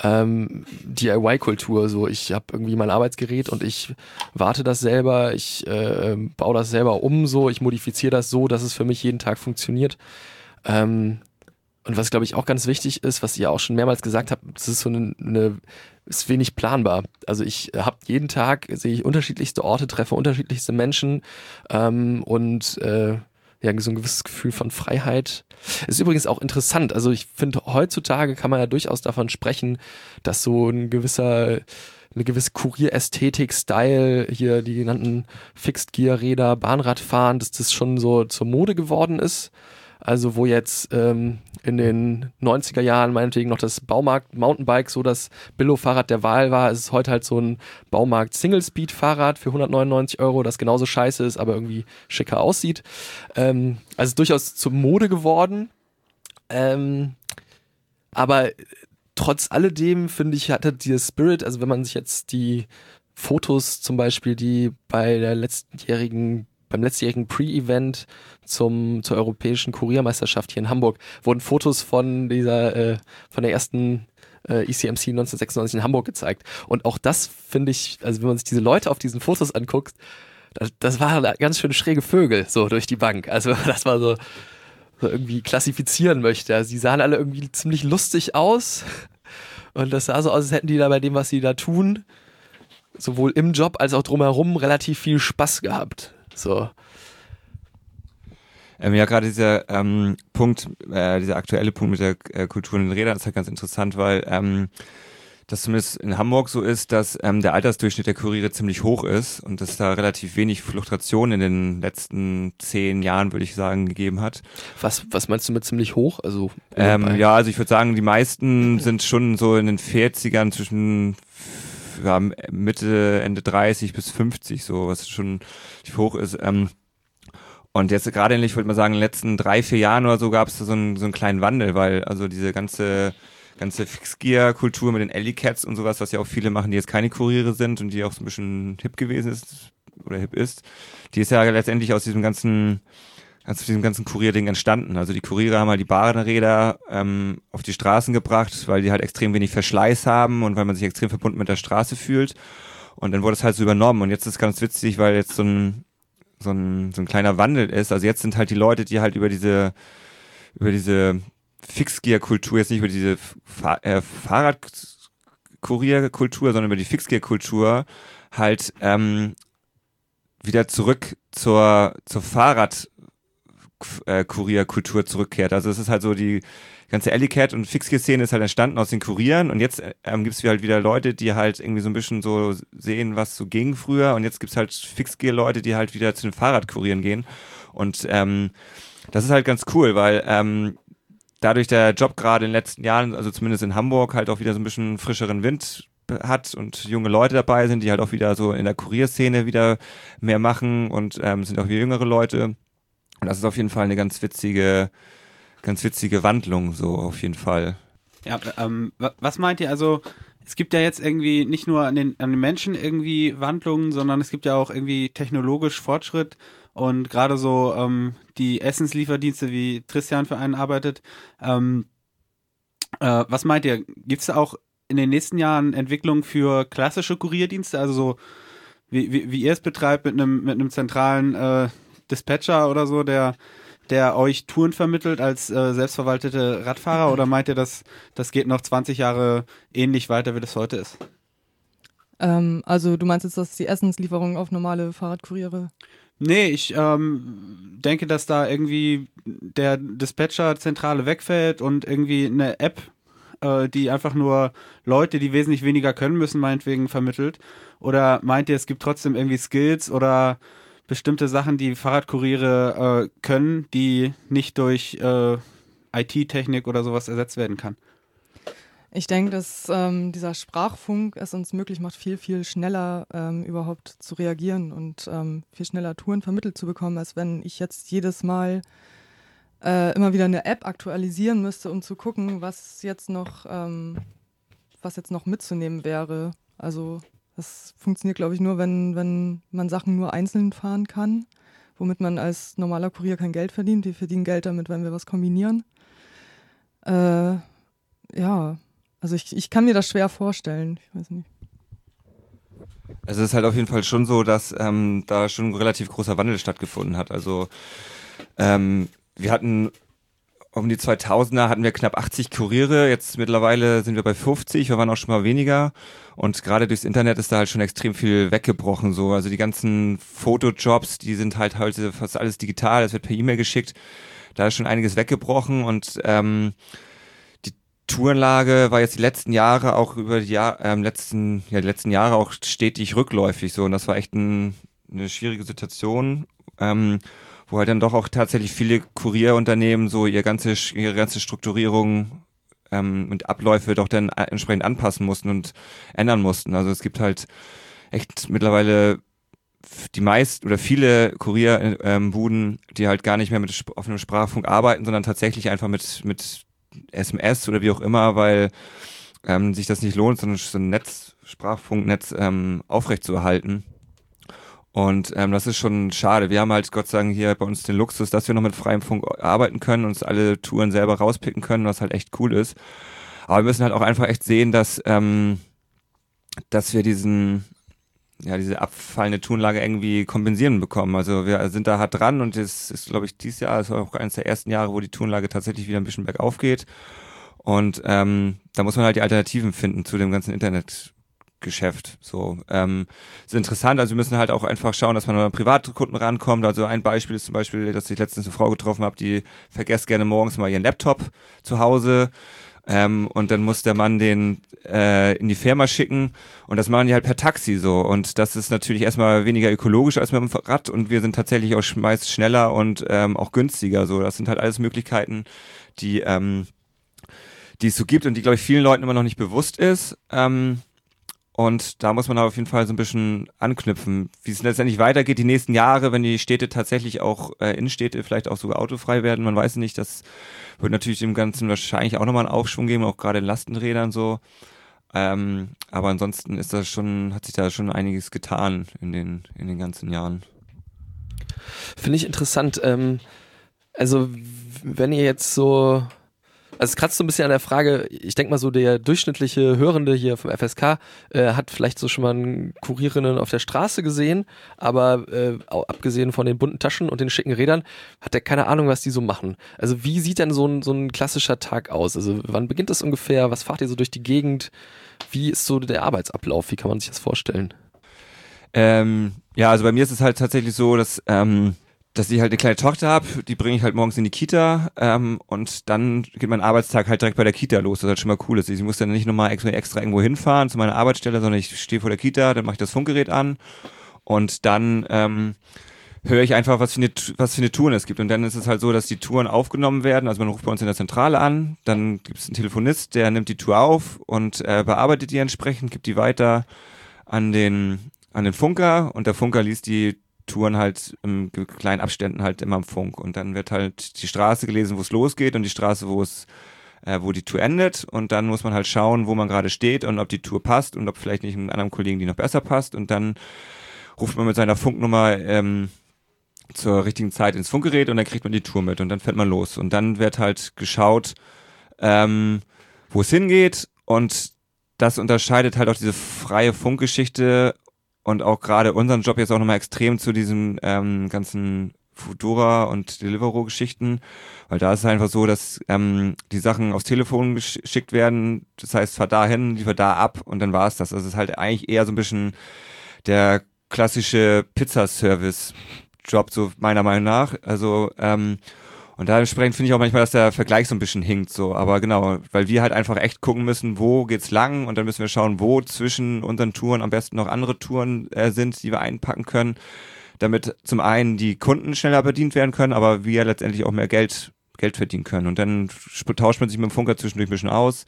ähm, DIY-Kultur. So, ich habe irgendwie mein Arbeitsgerät und ich warte das selber, ich äh, baue das selber um, so, ich modifiziere das so, dass es für mich jeden Tag funktioniert. Ähm, und was, glaube ich, auch ganz wichtig ist, was ihr auch schon mehrmals gesagt habt, das ist so eine, eine ist wenig planbar. Also ich habe jeden Tag, sehe ich unterschiedlichste Orte, treffe unterschiedlichste Menschen ähm, und äh, ja, so ein gewisses Gefühl von Freiheit. Ist übrigens auch interessant. Also ich finde, heutzutage kann man ja durchaus davon sprechen, dass so ein gewisser eine gewisse Kurierästhetik-Style, hier die genannten Fixed Gear Räder, Bahnradfahren, dass das schon so zur Mode geworden ist. Also wo jetzt ähm, in den 90er Jahren meinetwegen noch das Baumarkt Mountainbike so das Billo-Fahrrad der Wahl war, ist es heute halt so ein Baumarkt Single-Speed-Fahrrad für 199 Euro, das genauso scheiße ist, aber irgendwie schicker aussieht. Ähm, also durchaus zur Mode geworden. Ähm, aber trotz alledem finde ich, hatte dieser Spirit, also wenn man sich jetzt die Fotos zum Beispiel, die bei der letztjährigen beim letztjährigen Pre-Event zum zur europäischen Kuriermeisterschaft hier in Hamburg wurden Fotos von dieser äh, von der ersten äh, ECMC 1996 in Hamburg gezeigt und auch das finde ich, also wenn man sich diese Leute auf diesen Fotos anguckt, das, das waren ganz schön schräge Vögel so durch die Bank. Also das war so, so irgendwie klassifizieren möchte. Also sahen alle irgendwie ziemlich lustig aus und das sah so aus, als hätten die da bei dem, was sie da tun, sowohl im Job als auch drumherum relativ viel Spaß gehabt. So. Ähm, ja, gerade dieser ähm, Punkt, äh, dieser aktuelle Punkt mit der äh, Kultur in den Rädern ist halt ganz interessant, weil ähm, das zumindest in Hamburg so ist, dass ähm, der Altersdurchschnitt der Kuriere ziemlich hoch ist und dass da relativ wenig Fluktuation in den letzten zehn Jahren, würde ich sagen, gegeben hat. Was, was meinst du mit ziemlich hoch? Also ähm, ja, also ich würde sagen, die meisten sind schon so in den 40ern zwischen ja, Mitte, Ende 30 bis 50, so, was schon hoch ist. Ähm, und jetzt gerade, ich würde mal sagen, in den letzten drei, vier Jahren oder so gab es so einen, so einen kleinen Wandel, weil also diese ganze ganze Fixgear-Kultur mit den Alley-Cats und sowas, was ja auch viele machen, die jetzt keine Kuriere sind und die auch so ein bisschen hip gewesen ist oder hip ist, die ist ja letztendlich aus diesem ganzen aus diesem ganzen Kurierding entstanden. Also die Kuriere haben halt die Bahnräder ähm, auf die Straßen gebracht, weil die halt extrem wenig Verschleiß haben und weil man sich extrem verbunden mit der Straße fühlt. Und dann wurde es halt so übernommen. Und jetzt ist ganz witzig, weil jetzt so ein, so ein, so ein kleiner Wandel ist. Also jetzt sind halt die Leute, die halt über diese, über diese Fixgear-Kultur, jetzt nicht über diese Fahr äh, Fahrradkurierkultur, sondern über die Fixgear-Kultur halt ähm, wieder zurück zur, zur Fahrrad äh, Kurierkultur zurückkehrt. Also es ist halt so die ganze Alley-Cat und Fixgear-Szene ist halt entstanden aus den Kurieren und jetzt ähm, gibt es halt wieder Leute, die halt irgendwie so ein bisschen so sehen, was so ging früher und jetzt gibt es halt Fixgear-Leute, die halt wieder zu den Fahrradkurieren gehen und ähm, das ist halt ganz cool, weil ähm, dadurch der Job gerade in den letzten Jahren, also zumindest in Hamburg, halt auch wieder so ein bisschen frischeren Wind hat und junge Leute dabei sind, die halt auch wieder so in der Kurierszene wieder mehr machen und ähm, sind auch wieder jüngere Leute. Und das ist auf jeden Fall eine ganz witzige, ganz witzige Wandlung, so auf jeden Fall. Ja, ähm, was meint ihr? Also, es gibt ja jetzt irgendwie nicht nur an den, an den Menschen irgendwie Wandlungen, sondern es gibt ja auch irgendwie technologisch Fortschritt und gerade so ähm, die Essenslieferdienste, wie Christian für einen arbeitet. Ähm, äh, was meint ihr? Gibt es auch in den nächsten Jahren Entwicklungen für klassische Kurierdienste, also so wie, wie, wie ihr es betreibt mit einem mit zentralen äh, Dispatcher oder so, der der euch Touren vermittelt als äh, selbstverwaltete Radfahrer oder meint ihr, dass das geht noch 20 Jahre ähnlich weiter, wie das heute ist? Ähm, also du meinst jetzt, dass die Essenslieferung auf normale Fahrradkuriere Nee, ich ähm, denke, dass da irgendwie der Dispatcher-Zentrale wegfällt und irgendwie eine App, äh, die einfach nur Leute, die wesentlich weniger können müssen, meinetwegen vermittelt. Oder meint ihr, es gibt trotzdem irgendwie Skills oder bestimmte Sachen, die Fahrradkuriere äh, können, die nicht durch äh, IT-Technik oder sowas ersetzt werden kann? Ich denke, dass ähm, dieser Sprachfunk es uns möglich macht, viel, viel schneller ähm, überhaupt zu reagieren und ähm, viel schneller Touren vermittelt zu bekommen, als wenn ich jetzt jedes Mal äh, immer wieder eine App aktualisieren müsste, um zu gucken, was jetzt noch, ähm, was jetzt noch mitzunehmen wäre. Also das funktioniert, glaube ich, nur, wenn, wenn man Sachen nur einzeln fahren kann, womit man als normaler Kurier kein Geld verdient. Wir verdienen Geld damit, wenn wir was kombinieren. Äh, ja, also ich, ich kann mir das schwer vorstellen. Ich weiß nicht. Also es ist halt auf jeden Fall schon so, dass ähm, da schon ein relativ großer Wandel stattgefunden hat. Also ähm, wir hatten um die 2000er hatten wir knapp 80 Kuriere, jetzt mittlerweile sind wir bei 50, wir waren auch schon mal weniger. Und gerade durchs Internet ist da halt schon extrem viel weggebrochen so, also die ganzen Fotojobs, die sind halt heute fast alles digital, es wird per E-Mail geschickt, da ist schon einiges weggebrochen und ähm, Tourenlage war jetzt die letzten Jahre auch über die Jahr, ähm, letzten, ja, die letzten Jahre auch stetig rückläufig so. Und das war echt ein, eine schwierige Situation, ähm, wo halt dann doch auch tatsächlich viele Kurierunternehmen so ihr ganze, ihre ganze Strukturierung ähm, und Abläufe doch dann entsprechend anpassen mussten und ändern mussten. Also es gibt halt echt mittlerweile die meist oder viele Kurierbuden, ähm, die halt gar nicht mehr mit offenem Sprachfunk arbeiten, sondern tatsächlich einfach mit, mit SMS oder wie auch immer, weil ähm, sich das nicht lohnt, so ein, so ein Netz, Sprachfunknetz ähm, aufrechtzuerhalten. Und ähm, das ist schon schade. Wir haben halt Gott sei Dank hier bei uns den Luxus, dass wir noch mit freiem Funk arbeiten können, uns alle Touren selber rauspicken können, was halt echt cool ist. Aber wir müssen halt auch einfach echt sehen, dass, ähm, dass wir diesen, ja, diese abfallende Tonlage irgendwie kompensieren bekommen. Also wir sind da hart dran und es ist, glaube ich, dieses Jahr ist auch eines der ersten Jahre, wo die Tonlage tatsächlich wieder ein bisschen bergauf geht. Und ähm, da muss man halt die Alternativen finden zu dem ganzen Internet. Geschäft. So ähm, ist interessant. Also wir müssen halt auch einfach schauen, dass man an Privatkunden rankommt. Also ein Beispiel ist zum Beispiel, dass ich letztens eine Frau getroffen habe, die vergesst gerne morgens mal ihren Laptop zu Hause. Ähm, und dann muss der Mann den äh, in die Firma schicken und das machen die halt per Taxi so und das ist natürlich erstmal weniger ökologisch als mit dem Rad und wir sind tatsächlich auch meist schneller und ähm, auch günstiger so. Das sind halt alles Möglichkeiten, die ähm, die es so gibt und die glaube ich vielen Leuten immer noch nicht bewusst ist. Ähm, und da muss man auf jeden Fall so ein bisschen anknüpfen, wie es letztendlich weitergeht die nächsten Jahre, wenn die Städte tatsächlich auch, äh, Innenstädte vielleicht auch sogar autofrei werden. Man weiß nicht, das wird natürlich dem Ganzen wahrscheinlich auch nochmal einen Aufschwung geben, auch gerade in Lastenrädern so. Ähm, aber ansonsten ist das schon, hat sich da schon einiges getan in den, in den ganzen Jahren. Finde ich interessant. Ähm, also, wenn ihr jetzt so also es kratzt so ein bisschen an der Frage, ich denke mal so, der durchschnittliche Hörende hier vom FSK äh, hat vielleicht so schon mal einen Kurierinnen auf der Straße gesehen, aber äh, abgesehen von den bunten Taschen und den schicken Rädern, hat er keine Ahnung, was die so machen. Also wie sieht denn so ein, so ein klassischer Tag aus? Also wann beginnt das ungefähr? Was fahrt ihr so durch die Gegend? Wie ist so der Arbeitsablauf? Wie kann man sich das vorstellen? Ähm, ja, also bei mir ist es halt tatsächlich so, dass ähm, dass ich halt eine kleine Tochter habe, die bringe ich halt morgens in die Kita ähm, und dann geht mein Arbeitstag halt direkt bei der Kita los, das halt schon mal cool ist. Ich muss dann nicht nochmal extra, extra irgendwo hinfahren zu meiner Arbeitsstelle, sondern ich stehe vor der Kita, dann mache ich das Funkgerät an und dann ähm, höre ich einfach, was für, eine, was für eine Touren es gibt. Und dann ist es halt so, dass die Touren aufgenommen werden. Also man ruft bei uns in der Zentrale an, dann gibt es einen Telefonist, der nimmt die Tour auf und äh, bearbeitet die entsprechend, gibt die weiter an den, an den Funker und der Funker liest die Touren halt in kleinen Abständen halt immer im Funk. Und dann wird halt die Straße gelesen, wo es losgeht und die Straße, wo es äh, wo die Tour endet. Und dann muss man halt schauen, wo man gerade steht und ob die Tour passt und ob vielleicht nicht einem anderen Kollegen die noch besser passt. Und dann ruft man mit seiner Funknummer ähm, zur richtigen Zeit ins Funkgerät und dann kriegt man die Tour mit und dann fährt man los. Und dann wird halt geschaut, ähm, wo es hingeht. Und das unterscheidet halt auch diese freie Funkgeschichte und auch gerade unseren Job jetzt auch nochmal extrem zu diesem ähm, ganzen Foodora und Deliveroo-Geschichten, weil da ist es einfach so, dass ähm, die Sachen aufs Telefon geschickt werden, das heißt, fahr da hin, liefer da ab und dann war es das. Also es ist halt eigentlich eher so ein bisschen der klassische Pizzaservice-Job, so meiner Meinung nach. Also ähm, und dementsprechend finde ich auch manchmal, dass der Vergleich so ein bisschen hinkt, so. Aber genau, weil wir halt einfach echt gucken müssen, wo geht's lang und dann müssen wir schauen, wo zwischen unseren Touren am besten noch andere Touren äh, sind, die wir einpacken können, damit zum einen die Kunden schneller bedient werden können, aber wir letztendlich auch mehr Geld, Geld verdienen können. Und dann tauscht man sich mit dem Funker zwischendurch ein bisschen aus.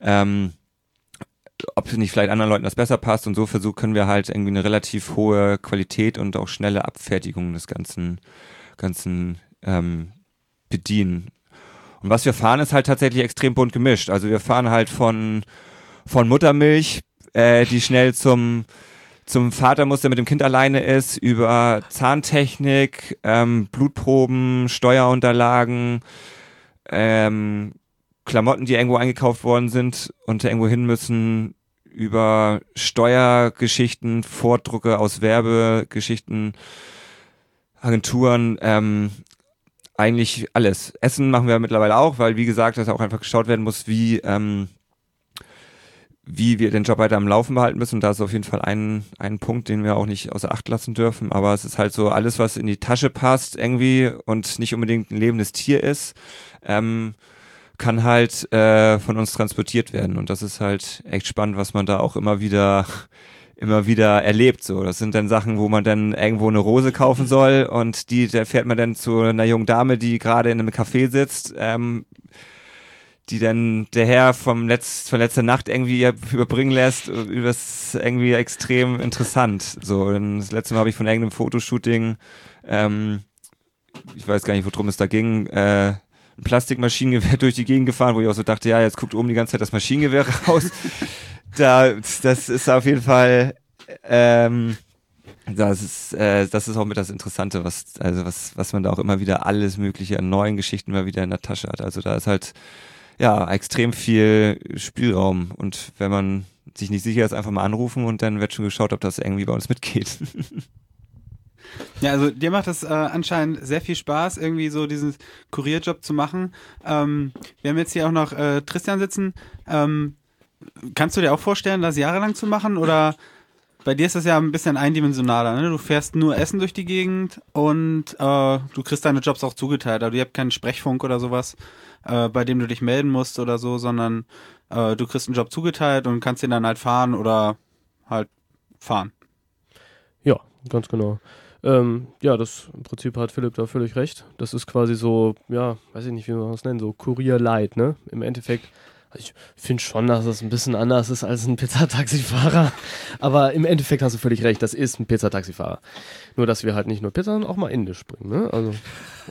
Ähm, ob nicht vielleicht anderen Leuten das besser passt und so versucht, können wir halt irgendwie eine relativ hohe Qualität und auch schnelle Abfertigung des ganzen, ganzen ähm, bedienen. Und was wir fahren, ist halt tatsächlich extrem bunt gemischt. Also wir fahren halt von, von Muttermilch, äh, die schnell zum, zum Vater muss, der mit dem Kind alleine ist, über Zahntechnik, ähm, Blutproben, Steuerunterlagen, ähm, Klamotten, die irgendwo eingekauft worden sind und irgendwo hin müssen, über Steuergeschichten, Vordrucke aus Werbegeschichten, Agenturen, ähm, eigentlich alles. Essen machen wir mittlerweile auch, weil wie gesagt, dass auch einfach geschaut werden muss, wie ähm, wie wir den Job weiter am Laufen behalten müssen. Und da ist auf jeden Fall ein, ein Punkt, den wir auch nicht außer Acht lassen dürfen. Aber es ist halt so, alles, was in die Tasche passt irgendwie und nicht unbedingt ein lebendes Tier ist, ähm, kann halt äh, von uns transportiert werden. Und das ist halt echt spannend, was man da auch immer wieder immer wieder erlebt. So, das sind dann Sachen, wo man dann irgendwo eine Rose kaufen soll und die, da fährt man dann zu einer jungen Dame, die gerade in einem Café sitzt, ähm, die dann der Herr vom Letz, von letzter Nacht irgendwie überbringen lässt. Das ist irgendwie extrem interessant. So, das letzte Mal habe ich von irgendeinem Fotoshooting, ähm, ich weiß gar nicht, worum es da ging, äh, ein Plastikmaschinengewehr durch die Gegend gefahren, wo ich auch so dachte, ja, jetzt guckt oben die ganze Zeit das Maschinengewehr raus da, das ist auf jeden Fall, ähm, das ist, äh, das ist auch mit das Interessante, was, also was, was man da auch immer wieder alles Mögliche an neuen Geschichten mal wieder in der Tasche hat. Also da ist halt, ja, extrem viel Spielraum. Und wenn man sich nicht sicher ist, einfach mal anrufen und dann wird schon geschaut, ob das irgendwie bei uns mitgeht. Ja, also dir macht das äh, anscheinend sehr viel Spaß, irgendwie so diesen Kurierjob zu machen. Ähm, wir haben jetzt hier auch noch äh, Tristan sitzen. Ähm, Kannst du dir auch vorstellen, das jahrelang zu machen oder bei dir ist das ja ein bisschen eindimensionaler. Ne? Du fährst nur Essen durch die Gegend und äh, du kriegst deine Jobs auch zugeteilt. Also ihr habt keinen Sprechfunk oder sowas, äh, bei dem du dich melden musst oder so, sondern äh, du kriegst einen Job zugeteilt und kannst den dann halt fahren oder halt fahren. Ja, ganz genau. Ähm, ja, das im Prinzip hat Philipp da völlig recht. Das ist quasi so, ja, weiß ich nicht, wie man das nennen, so Kurier Light, ne? Im Endeffekt ich finde schon, dass es ein bisschen anders ist als ein Pizzataxifahrer. Aber im Endeffekt hast du völlig recht, das ist ein Pizzataxifahrer. Nur, dass wir halt nicht nur Pizza, sondern auch mal indisch bringen. Ne? Also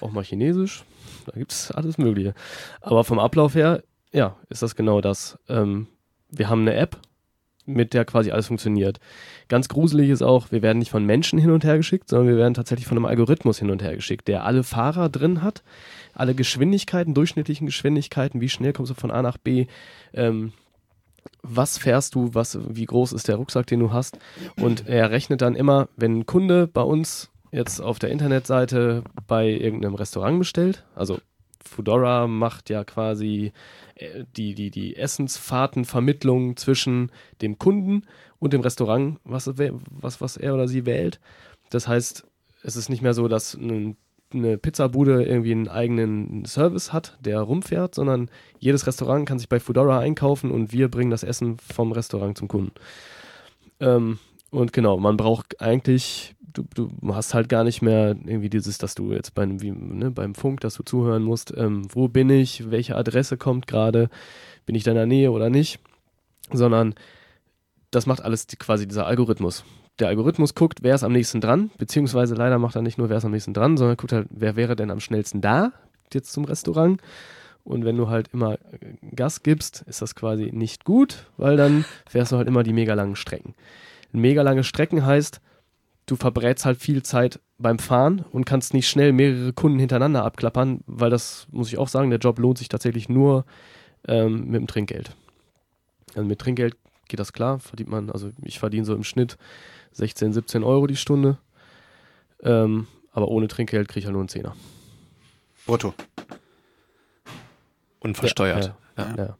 auch mal chinesisch. Da gibt es alles Mögliche. Aber vom Ablauf her, ja, ist das genau das. Ähm, wir haben eine App, mit der quasi alles funktioniert. Ganz gruselig ist auch, wir werden nicht von Menschen hin und her geschickt, sondern wir werden tatsächlich von einem Algorithmus hin und her geschickt, der alle Fahrer drin hat, alle Geschwindigkeiten, durchschnittlichen Geschwindigkeiten, wie schnell kommst du von A nach B, ähm, was fährst du, was, wie groß ist der Rucksack, den du hast. Und er rechnet dann immer, wenn ein Kunde bei uns jetzt auf der Internetseite bei irgendeinem Restaurant bestellt, also Foodora macht ja quasi äh, die, die, die Essensfahrtenvermittlung zwischen dem Kunden und dem Restaurant, was, was, was er oder sie wählt. Das heißt, es ist nicht mehr so, dass ein eine Pizzabude irgendwie einen eigenen Service hat, der rumfährt, sondern jedes Restaurant kann sich bei Foodora einkaufen und wir bringen das Essen vom Restaurant zum Kunden. Ähm, und genau, man braucht eigentlich, du, du hast halt gar nicht mehr irgendwie dieses, dass du jetzt beim, wie, ne, beim Funk, dass du zuhören musst, ähm, wo bin ich, welche Adresse kommt gerade, bin ich da in der Nähe oder nicht, sondern das macht alles die, quasi dieser Algorithmus der Algorithmus guckt, wer ist am nächsten dran, beziehungsweise leider macht er nicht nur, wer ist am nächsten dran, sondern guckt halt, wer wäre denn am schnellsten da, jetzt zum Restaurant. Und wenn du halt immer Gas gibst, ist das quasi nicht gut, weil dann fährst du halt immer die mega langen Strecken. Mega lange Strecken heißt, du verbrätst halt viel Zeit beim Fahren und kannst nicht schnell mehrere Kunden hintereinander abklappern, weil das, muss ich auch sagen, der Job lohnt sich tatsächlich nur ähm, mit dem Trinkgeld. Also mit Trinkgeld geht das klar, verdient man, also ich verdiene so im Schnitt 16, 17 Euro die Stunde. Ähm, aber ohne Trinkgeld kriege ich halt nur einen Zehner. Brutto. Unversteuert. Ja, Ja. ja.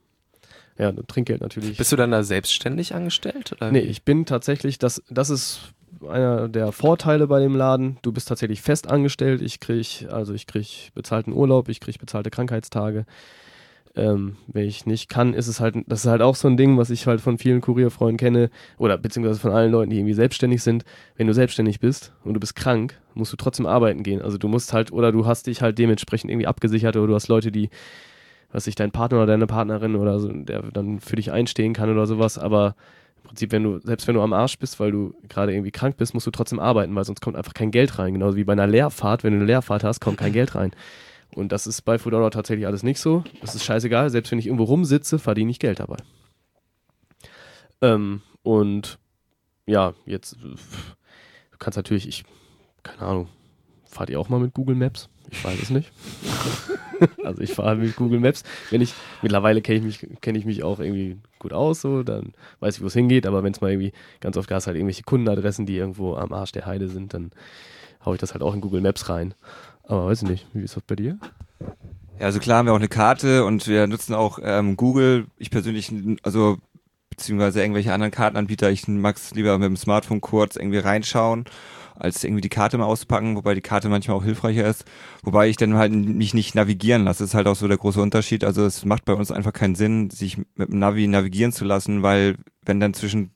Ja. Trinkgeld natürlich. Bist du dann da selbstständig angestellt? Oder Nee, ich bin tatsächlich, das, das ist einer der Vorteile bei dem Laden. Du bist tatsächlich fest angestellt. Ich krieg, also ich krieg bezahlten Urlaub, ich krieg bezahlte Krankheitstage. Ähm, wenn ich nicht kann, ist es halt, das ist halt auch so ein Ding, was ich halt von vielen Kurierfreunden kenne, oder beziehungsweise von allen Leuten, die irgendwie selbstständig sind. Wenn du selbstständig bist und du bist krank, musst du trotzdem arbeiten gehen. Also du musst halt, oder du hast dich halt dementsprechend irgendwie abgesichert oder du hast Leute, die, was ich, dein Partner oder deine Partnerin oder so, der dann für dich einstehen kann oder sowas, aber im Prinzip, wenn du, selbst wenn du am Arsch bist, weil du gerade irgendwie krank bist, musst du trotzdem arbeiten, weil sonst kommt einfach kein Geld rein. Genauso wie bei einer Leerfahrt, wenn du eine Leerfahrt hast, kommt kein Geld rein. Und das ist bei Foodora tatsächlich alles nicht so. Das ist scheißegal, selbst wenn ich irgendwo rumsitze, verdiene ich Geld dabei. Ähm, und ja, jetzt, du kannst natürlich, ich, keine Ahnung, fahrt ihr auch mal mit Google Maps? Ich weiß es nicht. also ich fahre mit Google Maps. Wenn ich, mittlerweile kenne ich mich, ich mich auch irgendwie gut aus, so, dann weiß ich, wo es hingeht, aber wenn es mal irgendwie, ganz oft gab es halt irgendwelche Kundenadressen, die irgendwo am Arsch der Heide sind, dann haue ich das halt auch in Google Maps rein. Aber weiß ich nicht, wie ist das bei dir? Ja, also klar haben wir auch eine Karte und wir nutzen auch ähm, Google. Ich persönlich, also beziehungsweise irgendwelche anderen Kartenanbieter, ich mag es lieber mit dem Smartphone kurz irgendwie reinschauen, als irgendwie die Karte mal auspacken, wobei die Karte manchmal auch hilfreicher ist. Wobei ich dann halt mich nicht navigieren lasse. Das ist halt auch so der große Unterschied. Also es macht bei uns einfach keinen Sinn, sich mit dem Navi navigieren zu lassen, weil wenn dann zwischen,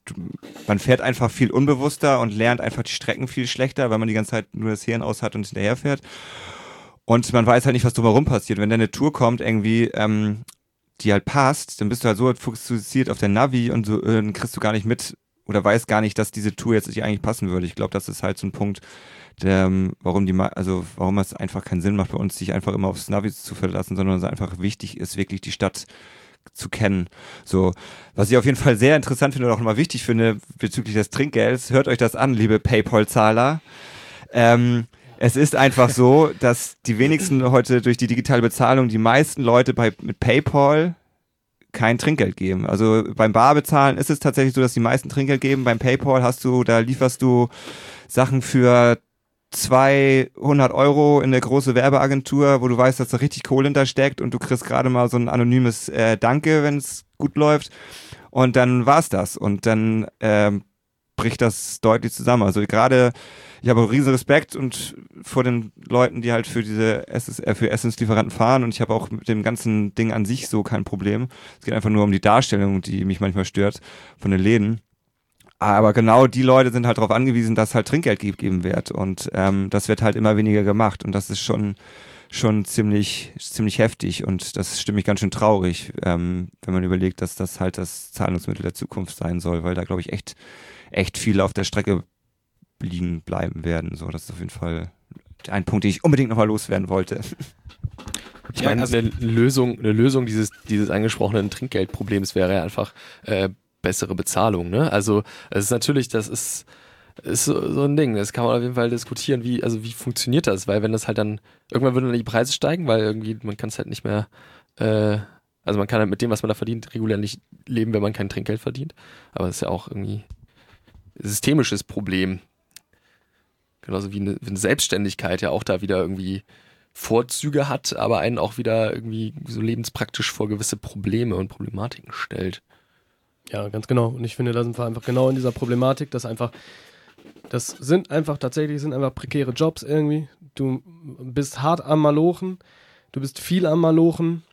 man fährt einfach viel unbewusster und lernt einfach die Strecken viel schlechter, weil man die ganze Zeit nur das Hirn aus hat und hinterher fährt. Und man weiß halt nicht, was drumherum passiert. Wenn da eine Tour kommt, irgendwie, ähm, die halt passt, dann bist du halt so fokussiert auf der Navi und so, äh, dann kriegst du gar nicht mit oder weißt gar nicht, dass diese Tour jetzt nicht eigentlich passen würde. Ich glaube, das ist halt so ein Punkt, der, ähm, warum die, also warum es einfach keinen Sinn macht, bei uns sich einfach immer aufs Navi zu verlassen, sondern es einfach wichtig ist, wirklich die Stadt zu kennen. So, was ich auf jeden Fall sehr interessant finde und auch nochmal wichtig finde bezüglich des Trinkgelds, hört euch das an, liebe PayPal-Zahler. Ähm, es ist einfach so, dass die wenigsten heute durch die digitale Bezahlung, die meisten Leute bei, mit PayPal kein Trinkgeld geben. Also beim Barbezahlen ist es tatsächlich so, dass die meisten Trinkgeld geben. Beim PayPal hast du, da lieferst du Sachen für 200 Euro in eine große Werbeagentur, wo du weißt, dass da richtig Kohle hintersteckt und du kriegst gerade mal so ein anonymes äh, Danke, wenn es gut läuft. Und dann war's das. Und dann ähm, bricht das deutlich zusammen. Also gerade, ich habe auch riesen Respekt und vor den Leuten, die halt für diese SS, äh, für Essenslieferanten fahren und ich habe auch mit dem ganzen Ding an sich so kein Problem. Es geht einfach nur um die Darstellung, die mich manchmal stört von den Läden. Aber genau die Leute sind halt darauf angewiesen, dass halt Trinkgeld gegeben wird und ähm, das wird halt immer weniger gemacht und das ist schon schon ziemlich ziemlich heftig und das stimmt mich ganz schön traurig, ähm, wenn man überlegt, dass das halt das Zahlungsmittel der Zukunft sein soll, weil da glaube ich echt echt viele auf der Strecke liegen bleiben werden. So, das ist auf jeden Fall ein Punkt, den ich unbedingt nochmal loswerden wollte. Ich Ja, meine, also- eine Lösung, eine Lösung dieses, dieses angesprochenen Trinkgeldproblems wäre ja einfach äh, bessere Bezahlung. Ne? Also es ist natürlich, das ist, ist so, so ein Ding. Das kann man auf jeden Fall diskutieren, wie, also wie funktioniert das? Weil wenn das halt dann, irgendwann würden dann die Preise steigen, weil irgendwie, man kann es halt nicht mehr, äh, also man kann halt mit dem, was man da verdient, regulär nicht leben, wenn man kein Trinkgeld verdient. Aber das ist ja auch irgendwie systemisches Problem. Genauso wie eine, wie eine Selbstständigkeit ja auch da wieder irgendwie Vorzüge hat, aber einen auch wieder irgendwie so lebenspraktisch vor gewisse Probleme und Problematiken stellt. Ja, ganz genau. Und ich finde, da sind wir einfach genau in dieser Problematik, dass einfach, das sind einfach tatsächlich, sind einfach prekäre Jobs irgendwie. Du bist hart am Malochen, du bist viel am Malochen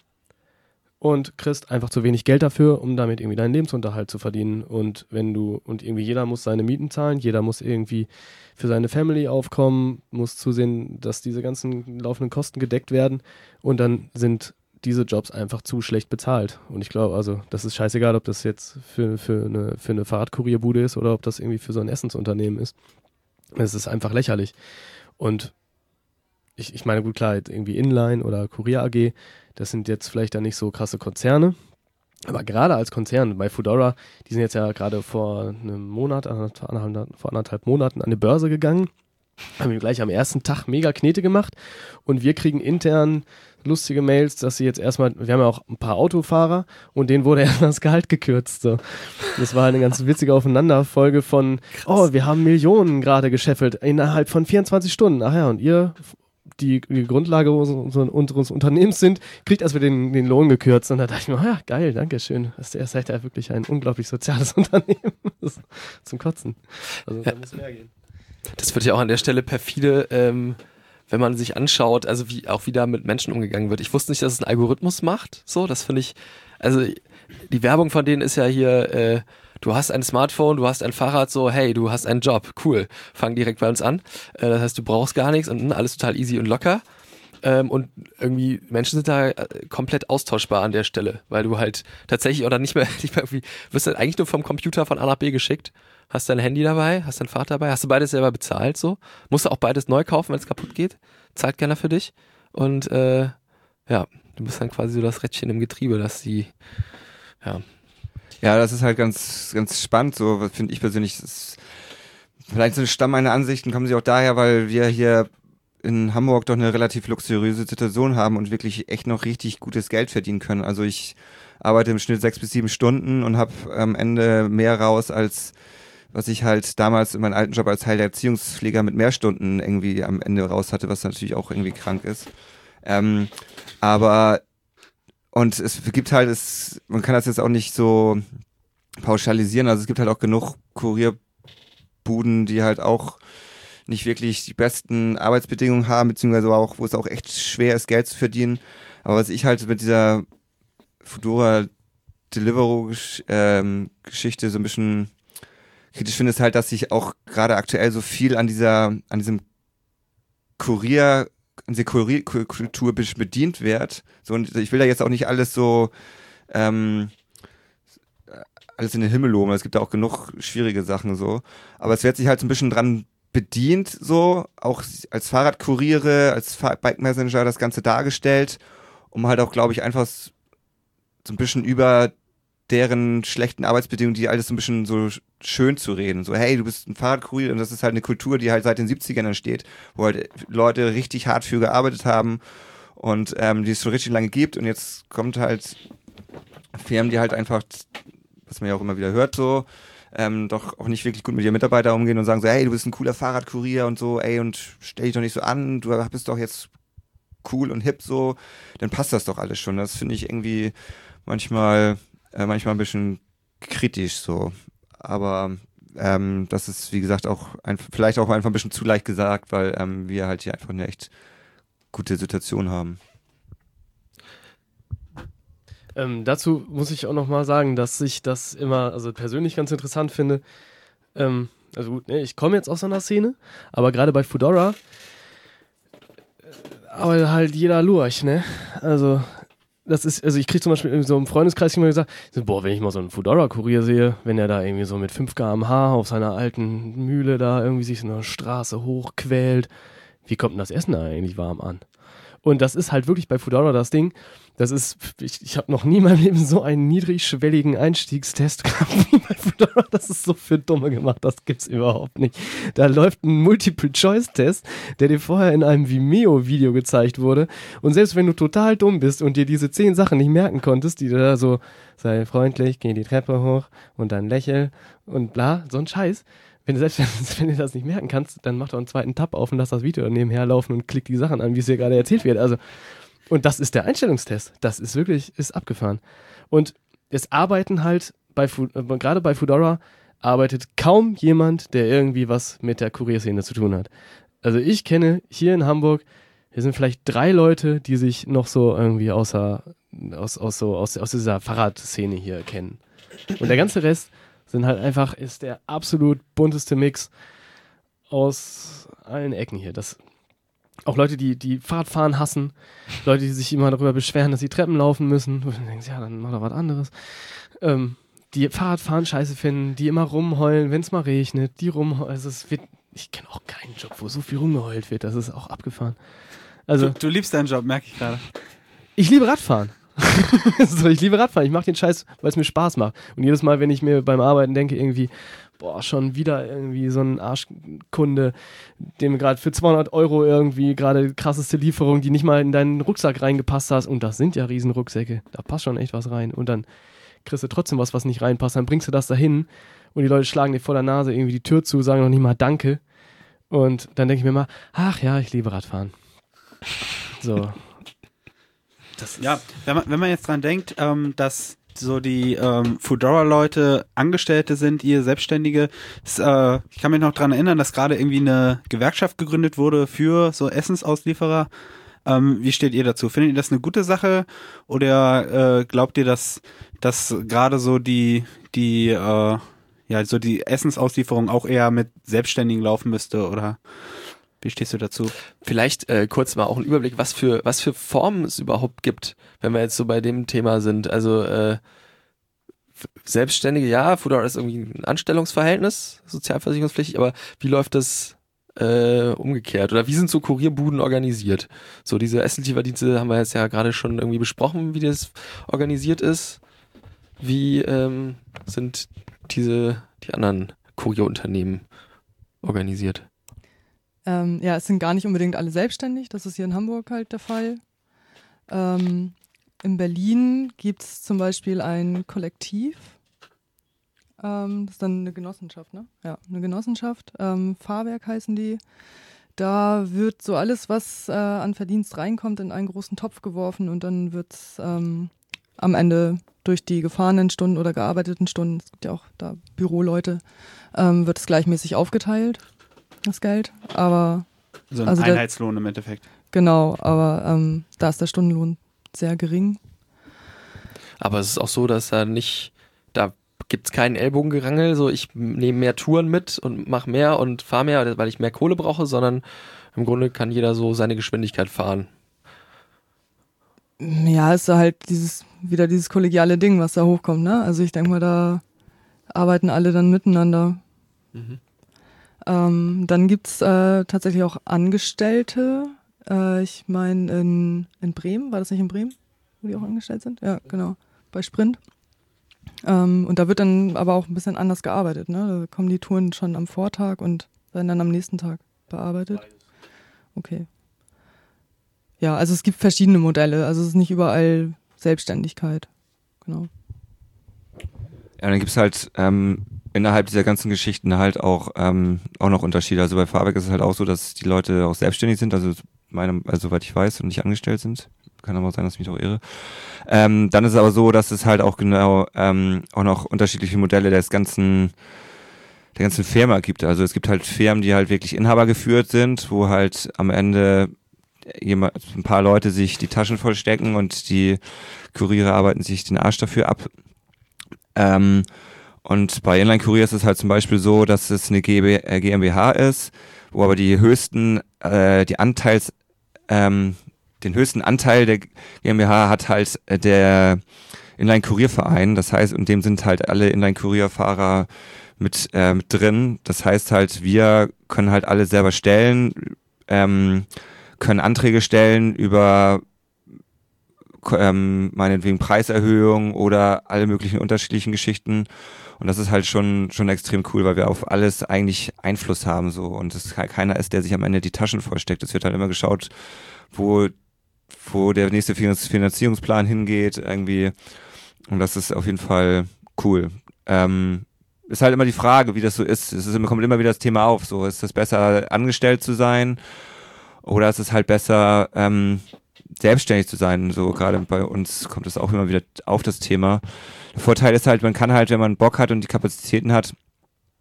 und kriegst einfach zu wenig Geld dafür, um damit irgendwie deinen Lebensunterhalt zu verdienen. Und wenn du, und irgendwie jeder muss seine Mieten zahlen, jeder muss irgendwie für seine Family aufkommen, muss zusehen, dass diese ganzen laufenden Kosten gedeckt werden. Und dann sind diese Jobs einfach zu schlecht bezahlt. Und ich glaube, also, das ist scheißegal, ob das jetzt für, für, eine, für eine Fahrradkurierbude ist oder ob das irgendwie für so ein Essensunternehmen ist. Es ist einfach lächerlich. Und ich, ich meine, gut, klar, irgendwie Inline oder Kurier AG, das sind jetzt vielleicht dann nicht so krasse Konzerne. Aber gerade als Konzern bei Foodora, die sind jetzt ja gerade vor einem Monat, anderthalb, vor anderthalb Monaten an die Börse gegangen. haben wir gleich am ersten Tag mega Knete gemacht und wir kriegen intern lustige Mails, dass sie jetzt erstmal, wir haben ja auch ein paar Autofahrer und denen wurde erstmal das Gehalt gekürzt. So. Das war eine ganz witzige Aufeinanderfolge von, oh, wir haben Millionen gerade gescheffelt innerhalb von 24 Stunden. Ach ja, und ihr, die, die Grundlage unseres, unseres Unternehmens sind, kriegt erstmal den, den Lohn gekürzt. Und da dachte ich mir, oh ja, geil, danke schön. Ihr seid ja wirklich ein unglaublich soziales Unternehmen. zum Kotzen. Also da muss mehr gehen. Das wird ja auch an der Stelle perfide, ähm, wenn man sich anschaut, also wie auch wieder mit Menschen umgegangen wird. Ich wusste nicht, dass es ein Algorithmus macht. So, das finde ich, also die Werbung von denen ist ja hier, äh, du hast ein Smartphone, du hast ein Fahrrad, so, hey, du hast einen Job, cool, fang direkt bei uns an. Äh, das heißt, du brauchst gar nichts und mh, alles total easy und locker. Ähm, und irgendwie Menschen sind da äh, komplett austauschbar an der Stelle, weil du halt tatsächlich oder nicht mehr, nicht mehr irgendwie, wirst halt eigentlich nur vom Computer von A nach B geschickt hast dein Handy dabei, hast dein Fahrrad dabei, hast du beides selber bezahlt so, musst du auch beides neu kaufen, wenn es kaputt geht, zahlt keiner für dich und äh, ja, du bist dann quasi so das Rädchen im Getriebe, dass die, ja. Ja, das ist halt ganz, ganz spannend, so finde ich persönlich. Ist, vielleicht so ein Stamm meiner Ansichten kommen sie auch daher, weil wir hier in Hamburg doch eine relativ luxuriöse Situation haben und wirklich echt noch richtig gutes Geld verdienen können. Also ich arbeite im Schnitt sechs bis sieben Stunden und habe am Ende mehr raus als was ich halt damals in meinem alten Job als Teil der Erziehungspfleger mit mehr Stunden irgendwie am Ende raus hatte, was natürlich auch irgendwie krank ist. Ähm, aber und es gibt halt, es, man kann das jetzt auch nicht so pauschalisieren, also es gibt halt auch genug Kurierbuden, die halt auch nicht wirklich die besten Arbeitsbedingungen haben, beziehungsweise auch, wo es auch echt schwer ist, Geld zu verdienen. Aber was ich halt mit dieser Fudora Deliveroo-Geschichte ähm, so ein bisschen kritisch finde, ist halt, dass sich auch gerade aktuell so viel an dieser, an diesem Kurier, an dieser Kurierkultur bedient wird. So, und ich will da jetzt auch nicht alles so, ähm, alles in den Himmel loben. Es gibt da auch genug schwierige Sachen so. Aber es wird sich halt so ein bisschen dran bedient, so, auch als Fahrradkuriere, als Bike Messenger das Ganze dargestellt, um halt auch, glaube ich, einfach so ein bisschen über deren schlechten Arbeitsbedingungen, die alles so ein bisschen so schön zu reden. So, hey, du bist ein Fahrradkurier und das ist halt eine Kultur, die halt seit den 70ern entsteht, wo halt Leute richtig hart für gearbeitet haben und ähm, die es schon richtig lange gibt und jetzt kommt halt Firmen, die halt einfach, was man ja auch immer wieder hört, so, ähm, doch auch nicht wirklich gut mit ihren Mitarbeitern umgehen und sagen so, hey, du bist ein cooler Fahrradkurier und so, ey, und stell dich doch nicht so an, du bist doch jetzt cool und hip so, dann passt das doch alles schon. Das finde ich irgendwie manchmal äh, manchmal ein bisschen kritisch so. Aber ähm, das ist, wie gesagt, auch ein, vielleicht auch einfach ein bisschen zu leicht gesagt, weil ähm, wir halt hier einfach eine echt gute Situation haben. Ähm, dazu muss ich auch nochmal sagen, dass ich das immer, also persönlich ganz interessant finde. Ähm, also gut, ne, ich komme jetzt aus einer Szene, aber gerade bei Fudora äh, aber halt jeder Lurch, ne? Also das ist, also ich kriege zum Beispiel in so einem Freundeskreis immer gesagt, boah, wenn ich mal so einen Fudora-Kurier sehe, wenn er da irgendwie so mit 5 km/h auf seiner alten Mühle da irgendwie sich so eine Straße hochquält, wie kommt denn das Essen da eigentlich warm an? Und das ist halt wirklich bei Fudora das Ding. Das ist, ich, ich habe noch nie in meinem Leben so einen niedrigschwelligen Einstiegstest gehabt wie bei Fudora. Das ist so für Dumme gemacht, das gibt's überhaupt nicht. Da läuft ein Multiple-Choice-Test, der dir vorher in einem Vimeo-Video gezeigt wurde. Und selbst wenn du total dumm bist und dir diese zehn Sachen nicht merken konntest, die da so, sei freundlich, geh die Treppe hoch und dann lächel und bla, so ein Scheiß, wenn du selbst wenn du das nicht merken kannst, dann mach doch einen zweiten Tab auf und lass das Video nebenher laufen und klick die Sachen an, wie es dir gerade erzählt wird. Also, und das ist der Einstellungstest. Das ist wirklich, ist abgefahren. Und es arbeiten halt bei, äh, gerade bei Fudora arbeitet kaum jemand, der irgendwie was mit der Kurierszene zu tun hat. Also ich kenne hier in Hamburg, hier sind vielleicht drei Leute, die sich noch so irgendwie außer, aus, aus, so, aus, aus dieser Fahrradszene hier kennen. Und der ganze Rest sind halt einfach, ist der absolut bunteste Mix aus allen Ecken hier. Das, auch Leute, die, die Fahrradfahren hassen, Leute, die sich immer darüber beschweren, dass sie Treppen laufen müssen, wo du denkst, ja, dann mach doch was anderes. Ähm, die Fahrradfahren scheiße finden, die immer rumheulen, wenn es mal regnet, die rumheulen. Also es wird, ich kenne auch keinen Job, wo so viel rumgeheult wird. Das ist auch abgefahren. Also, du, du liebst deinen Job, merke ich gerade. Ich liebe Radfahren. so, ich liebe Radfahren. Ich mache den Scheiß, weil es mir Spaß macht. Und jedes Mal, wenn ich mir beim Arbeiten denke, irgendwie, boah, schon wieder irgendwie so ein Arschkunde, dem gerade für 200 Euro irgendwie gerade krasseste Lieferung, die nicht mal in deinen Rucksack reingepasst hast. Und das sind ja Riesenrucksäcke. Da passt schon echt was rein. Und dann kriegst du trotzdem was, was nicht reinpasst. Dann bringst du das dahin und die Leute schlagen dir vor der Nase irgendwie die Tür zu, sagen noch nicht mal Danke. Und dann denke ich mir mal, ach ja, ich liebe Radfahren. So. Ja, wenn man, wenn man jetzt dran denkt, ähm, dass so die ähm, Foodora-Leute Angestellte sind, ihr Selbstständige. Das, äh, ich kann mich noch dran erinnern, dass gerade irgendwie eine Gewerkschaft gegründet wurde für so Essensauslieferer. Ähm, wie steht ihr dazu? Findet ihr das eine gute Sache oder äh, glaubt ihr, dass, dass gerade so die, die, äh, ja, so die Essensauslieferung auch eher mit Selbstständigen laufen müsste oder wie stehst du dazu? Vielleicht äh, kurz mal auch ein Überblick, was für, was für Formen es überhaupt gibt, wenn wir jetzt so bei dem Thema sind. Also äh, Selbstständige, ja, Foodora ist irgendwie ein Anstellungsverhältnis, sozialversicherungspflichtig, aber wie läuft das äh, umgekehrt? Oder wie sind so Kurierbuden organisiert? So diese Essenslieferdienste haben wir jetzt ja gerade schon irgendwie besprochen, wie das organisiert ist. Wie ähm, sind diese die anderen Kurierunternehmen organisiert? Ähm, ja, es sind gar nicht unbedingt alle selbstständig. Das ist hier in Hamburg halt der Fall. Ähm, in Berlin gibt es zum Beispiel ein Kollektiv. Ähm, das ist dann eine Genossenschaft, ne? Ja, eine Genossenschaft. Ähm, Fahrwerk heißen die. Da wird so alles, was äh, an Verdienst reinkommt, in einen großen Topf geworfen und dann wird es ähm, am Ende durch die gefahrenen Stunden oder gearbeiteten Stunden, es gibt ja auch da Büroleute, ähm, wird es gleichmäßig aufgeteilt das Geld, aber So ein Also der- Einheitslohn im Endeffekt. genau, aber ähm, da ist der Stundenlohn sehr gering. Aber es ist auch so, dass da nicht, da gibt's keinen Ellbogengerangel, so ich nehme mehr Touren mit und mache mehr und fahre mehr, weil ich mehr Kohle brauche, sondern im Grunde kann jeder so seine Geschwindigkeit fahren. Ja, ist da halt dieses, wieder dieses kollegiale Ding, was da hochkommt, ne? Also ich denke mal, da arbeiten alle dann miteinander. Ähm, dann gibt's äh, tatsächlich auch Angestellte. Äh, ich meine, in, in Bremen, war das nicht in Bremen, wo die auch angestellt sind? Ja, genau, bei Sprint. Ähm, und da wird dann aber auch ein bisschen anders gearbeitet. Ne? Da kommen die Touren schon am Vortag und werden dann am nächsten Tag bearbeitet. Okay. Ja, also es gibt verschiedene Modelle. Also es ist nicht überall Selbstständigkeit. Genau. Ja, dann gibt's halt ähm, innerhalb dieser ganzen Geschichten halt auch, ähm, auch noch Unterschiede. Also bei Fahrwerk ist es halt auch so, dass die Leute auch selbstständig sind, also meine, also soweit ich weiß, und nicht angestellt sind. Kann aber auch sein, dass ich mich auch irre. Ähm, dann ist es aber so, dass es halt auch genau ähm, auch noch unterschiedliche Modelle des ganzen der ganzen Firma gibt. Also es gibt halt Firmen, die halt wirklich Inhaber geführt sind, wo halt am Ende jemand, ein paar Leute sich die Taschen vollstecken und die Kuriere arbeiten sich den Arsch dafür ab. Ähm, und bei Inline Courier ist es halt zum Beispiel so, dass es eine äh, GmbH ist, wo aber die höchsten, äh, die Anteils, ähm, den höchsten Anteil der GmbH hat halt äh, der Inline Kurierverein. Das heißt, und dem sind halt alle Inline Kurierfahrer mit, äh, mit drin. Das heißt halt, wir können halt alle selber stellen, ähm, können Anträge stellen über ähm, meinetwegen Preiserhöhung oder alle möglichen unterschiedlichen Geschichten. Und das ist halt schon, schon extrem cool, weil wir auf alles eigentlich Einfluss haben, so. Und es ke- keiner ist, der sich am Ende die Taschen vollsteckt. Es wird halt immer geschaut, wo, wo der nächste Finanz- Finanzierungsplan hingeht, irgendwie. Und das ist auf jeden Fall cool. Ähm, ist halt immer die Frage, wie das so ist. Es ist, kommt immer wieder das Thema auf. So, ist es besser, angestellt zu sein? Oder ist es halt besser, ähm, selbstständig zu sein. So gerade bei uns kommt es auch immer wieder auf das Thema. Der Vorteil ist halt, man kann halt, wenn man Bock hat und die Kapazitäten hat,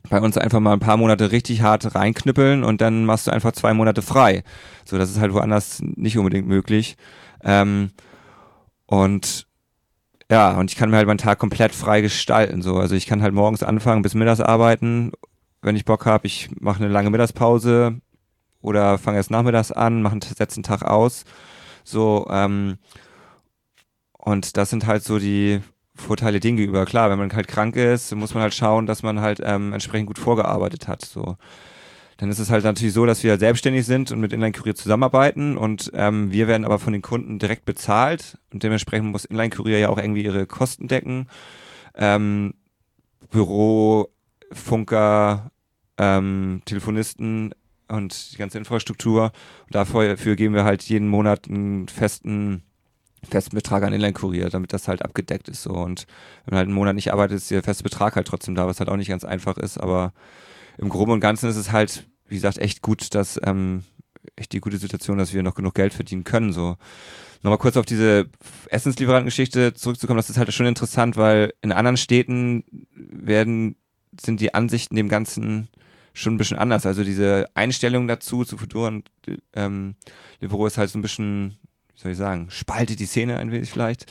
bei uns einfach mal ein paar Monate richtig hart reinknüppeln und dann machst du einfach zwei Monate frei. So, das ist halt woanders nicht unbedingt möglich. Ähm, und ja, und ich kann mir halt meinen Tag komplett frei gestalten. So, also ich kann halt morgens anfangen bis mittags arbeiten, wenn ich Bock habe. Ich mache eine lange Mittagspause oder fange erst nachmittags an, mache setze einen Tag aus. So, ähm, und das sind halt so die Vorteile denen gegenüber. Klar, wenn man halt krank ist, muss man halt schauen, dass man halt ähm, entsprechend gut vorgearbeitet hat. So. Dann ist es halt natürlich so, dass wir selbstständig sind und mit Inline Courier zusammenarbeiten und ähm, wir werden aber von den Kunden direkt bezahlt und dementsprechend muss Inline Courier ja auch irgendwie ihre Kosten decken. Ähm, Büro Funker, ähm, Telefonisten und die ganze Infrastruktur. Und dafür geben wir halt jeden Monat einen festen festen Betrag an Inline-Kurier, damit das halt abgedeckt ist so. Und wenn man halt einen Monat nicht arbeitet, ist der feste Betrag halt trotzdem da, was halt auch nicht ganz einfach ist. Aber im Groben und Ganzen ist es halt, wie gesagt, echt gut, dass ähm, echt die gute Situation, dass wir noch genug Geld verdienen können. So. Nochmal kurz auf diese Essenslieferantengeschichte zurückzukommen, das ist halt schon interessant, weil in anderen Städten werden, sind die Ansichten dem Ganzen schon ein bisschen anders. Also diese Einstellung dazu, zu Futur und ähm, Livero ist halt so ein bisschen, soll ich sagen, spaltet die Szene ein wenig vielleicht,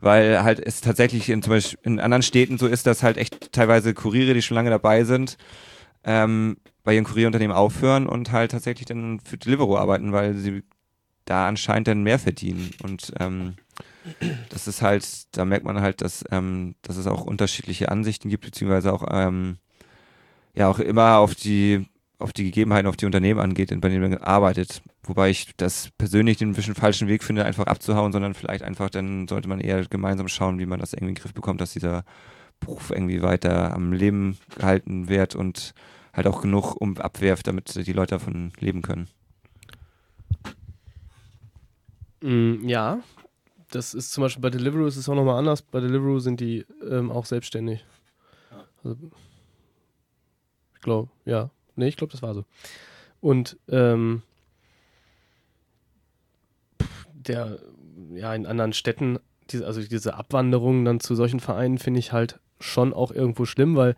weil halt es tatsächlich in zum Beispiel in anderen Städten so ist, dass halt echt teilweise Kuriere, die schon lange dabei sind, ähm, bei ihren Kurierunternehmen aufhören und halt tatsächlich dann für Deliveroo arbeiten, weil sie da anscheinend dann mehr verdienen. Und ähm, das ist halt, da merkt man halt, dass, ähm, dass es auch unterschiedliche Ansichten gibt, beziehungsweise auch ähm, ja auch immer auf die auf die Gegebenheiten, auf die Unternehmen angeht, bei denen man arbeitet. Wobei ich das persönlich den ein bisschen falschen Weg finde, einfach abzuhauen, sondern vielleicht einfach, dann sollte man eher gemeinsam schauen, wie man das irgendwie in den Griff bekommt, dass dieser Beruf irgendwie weiter am Leben gehalten wird und halt auch genug um abwerft, damit die Leute davon leben können. Mm, ja, das ist zum Beispiel bei Deliveroo ist es auch nochmal anders. Bei Deliveroo sind die ähm, auch selbstständig. Also, ich glaube, ja. Nee, ich glaube, das war so. Und ähm, der, ja, in anderen Städten, diese, also diese Abwanderung dann zu solchen Vereinen finde ich halt schon auch irgendwo schlimm, weil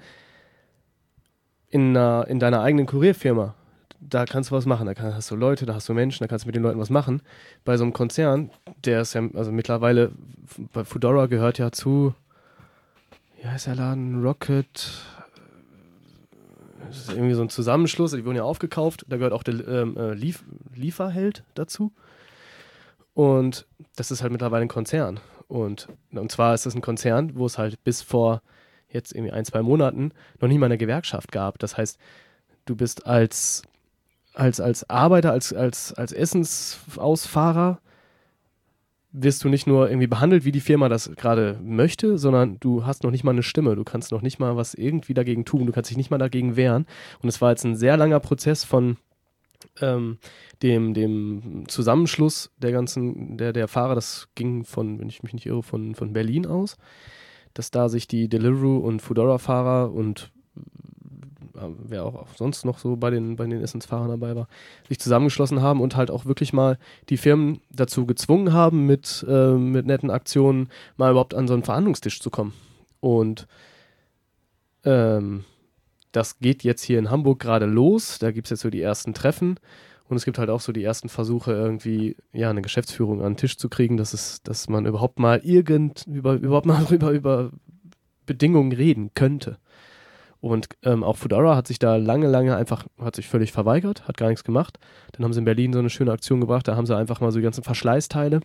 in, einer, in deiner eigenen Kurierfirma, da kannst du was machen. Da hast du Leute, da hast du Menschen, da kannst du mit den Leuten was machen. Bei so einem Konzern, der ist ja, also mittlerweile, bei Fudora gehört ja zu, wie heißt der Laden? Rocket. Das ist irgendwie so ein Zusammenschluss, die wurden ja aufgekauft. Da gehört auch der ähm, äh, Lief Lieferheld dazu. Und das ist halt mittlerweile ein Konzern. Und, und zwar ist das ein Konzern, wo es halt bis vor jetzt irgendwie ein, zwei Monaten noch nie mal eine Gewerkschaft gab. Das heißt, du bist als, als, als Arbeiter, als, als, als Essensausfahrer, wirst du nicht nur irgendwie behandelt, wie die Firma das gerade möchte, sondern du hast noch nicht mal eine Stimme. Du kannst noch nicht mal was irgendwie dagegen tun. Du kannst dich nicht mal dagegen wehren. Und es war jetzt ein sehr langer Prozess von ähm, dem, dem Zusammenschluss der ganzen, der, der Fahrer. Das ging von, wenn ich mich nicht irre, von, von Berlin aus dass da sich die Deliveroo und Foodora-Fahrer und wer auch sonst noch so bei den, bei den Essensfahrern dabei war, sich zusammengeschlossen haben und halt auch wirklich mal die Firmen dazu gezwungen haben, mit, äh, mit netten Aktionen mal überhaupt an so einen Verhandlungstisch zu kommen. Und ähm, das geht jetzt hier in Hamburg gerade los. Da gibt es jetzt so die ersten Treffen. Und es gibt halt auch so die ersten Versuche, irgendwie, ja, eine Geschäftsführung an den Tisch zu kriegen, dass es, dass man überhaupt mal irgend, über, überhaupt mal über, über Bedingungen reden könnte. Und ähm, auch Fedora hat sich da lange, lange einfach, hat sich völlig verweigert, hat gar nichts gemacht. Dann haben sie in Berlin so eine schöne Aktion gebracht, da haben sie einfach mal so die ganzen Verschleißteile,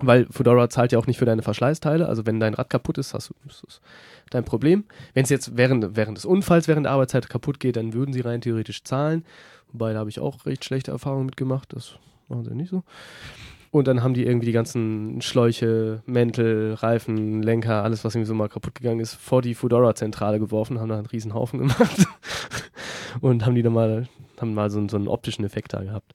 weil Fedora zahlt ja auch nicht für deine Verschleißteile. Also wenn dein Rad kaputt ist, hast du, ist das dein Problem. Wenn es jetzt während, während des Unfalls, während der Arbeitszeit kaputt geht, dann würden sie rein theoretisch zahlen. Wobei, da habe ich auch recht schlechte Erfahrungen mitgemacht. Das machen sie nicht so. Und dann haben die irgendwie die ganzen Schläuche, Mäntel, Reifen, Lenker, alles, was irgendwie so mal kaputt gegangen ist, vor die Fudora-Zentrale geworfen, haben da einen riesen Haufen gemacht. und haben die dann mal, haben mal so, so einen optischen Effekt da gehabt.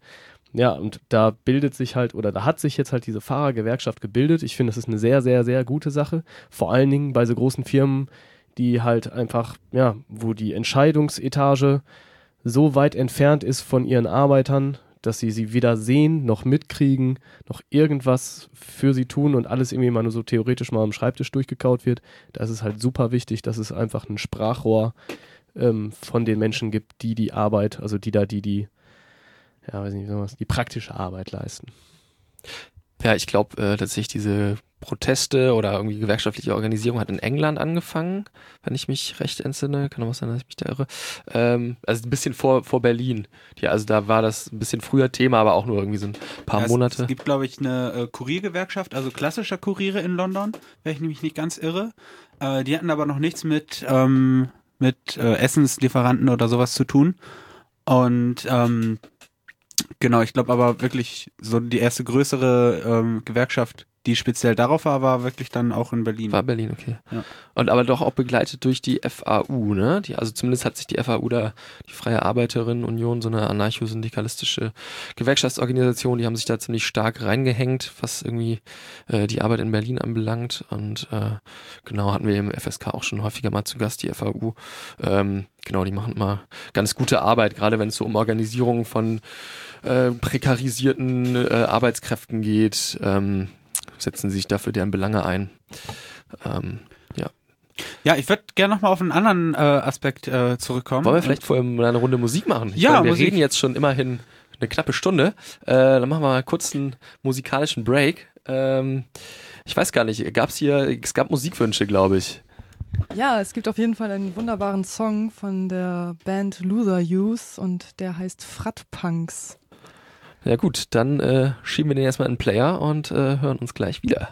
Ja, und da bildet sich halt, oder da hat sich jetzt halt diese Fahrergewerkschaft gebildet. Ich finde, das ist eine sehr, sehr, sehr gute Sache. Vor allen Dingen bei so großen Firmen, die halt einfach, ja, wo die Entscheidungsetage so weit entfernt ist von ihren Arbeitern, dass sie sie weder sehen noch mitkriegen, noch irgendwas für sie tun und alles irgendwie mal nur so theoretisch mal am Schreibtisch durchgekaut wird. Da ist es halt super wichtig, dass es einfach ein Sprachrohr ähm, von den Menschen gibt, die die Arbeit, also die da, die die, ja, weiß nicht, was, die praktische Arbeit leisten. Ja, ich glaube äh, tatsächlich diese Proteste oder irgendwie gewerkschaftliche Organisierung hat in England angefangen, wenn ich mich recht entsinne. Kann auch was sein, dass ich mich da irre. Ähm, also ein bisschen vor, vor Berlin. Die, also da war das ein bisschen früher Thema, aber auch nur irgendwie so ein paar ja, Monate. Es, gibt, glaube ich, eine äh, Kuriergewerkschaft, also klassischer Kuriere in London, wenn ich nämlich nicht ganz irre. Äh, die hatten aber noch nichts mit, ähm, mit äh, Essenslieferanten oder sowas zu tun. Und ähm, Genau, ich glaube aber wirklich so die erste größere ähm, Gewerkschaft die speziell darauf war, war wirklich dann auch in Berlin. War Berlin, okay. Ja. Und aber doch auch begleitet durch die FAU, ne? Die, also zumindest hat sich die FAU da, die Freie Arbeiterinnenunion, so eine anarcho-syndikalistische Gewerkschaftsorganisation, die haben sich da ziemlich stark reingehängt, was irgendwie äh, die Arbeit in Berlin anbelangt. Und äh, genau hatten wir im FSK auch schon häufiger mal zu Gast, die FAU. Ähm, genau, die machen immer ganz gute Arbeit, gerade wenn es so um Organisierung von äh, prekarisierten äh, Arbeitskräften geht. Ähm, setzen sich dafür deren Belange ein. Ähm, ja. Ja, ich würde gerne nochmal auf einen anderen äh, Aspekt äh, zurückkommen. Wollen wir vielleicht vorher mal eine Runde Musik machen? Ich Ja, meine, wir Musik. reden jetzt schon immerhin eine knappe Stunde. Äh, dann machen wir mal kurz einen musikalischen Break. Ähm, ich weiß gar nicht, gab es hier, es gab Musikwünsche, glaube ich. Ja, es gibt auf jeden Fall einen wunderbaren Song von der Band Loser Youth und der heißt Frat Punks. Ja gut, dann äh, schieben wir den erstmal in den Player und äh, hören uns gleich wieder.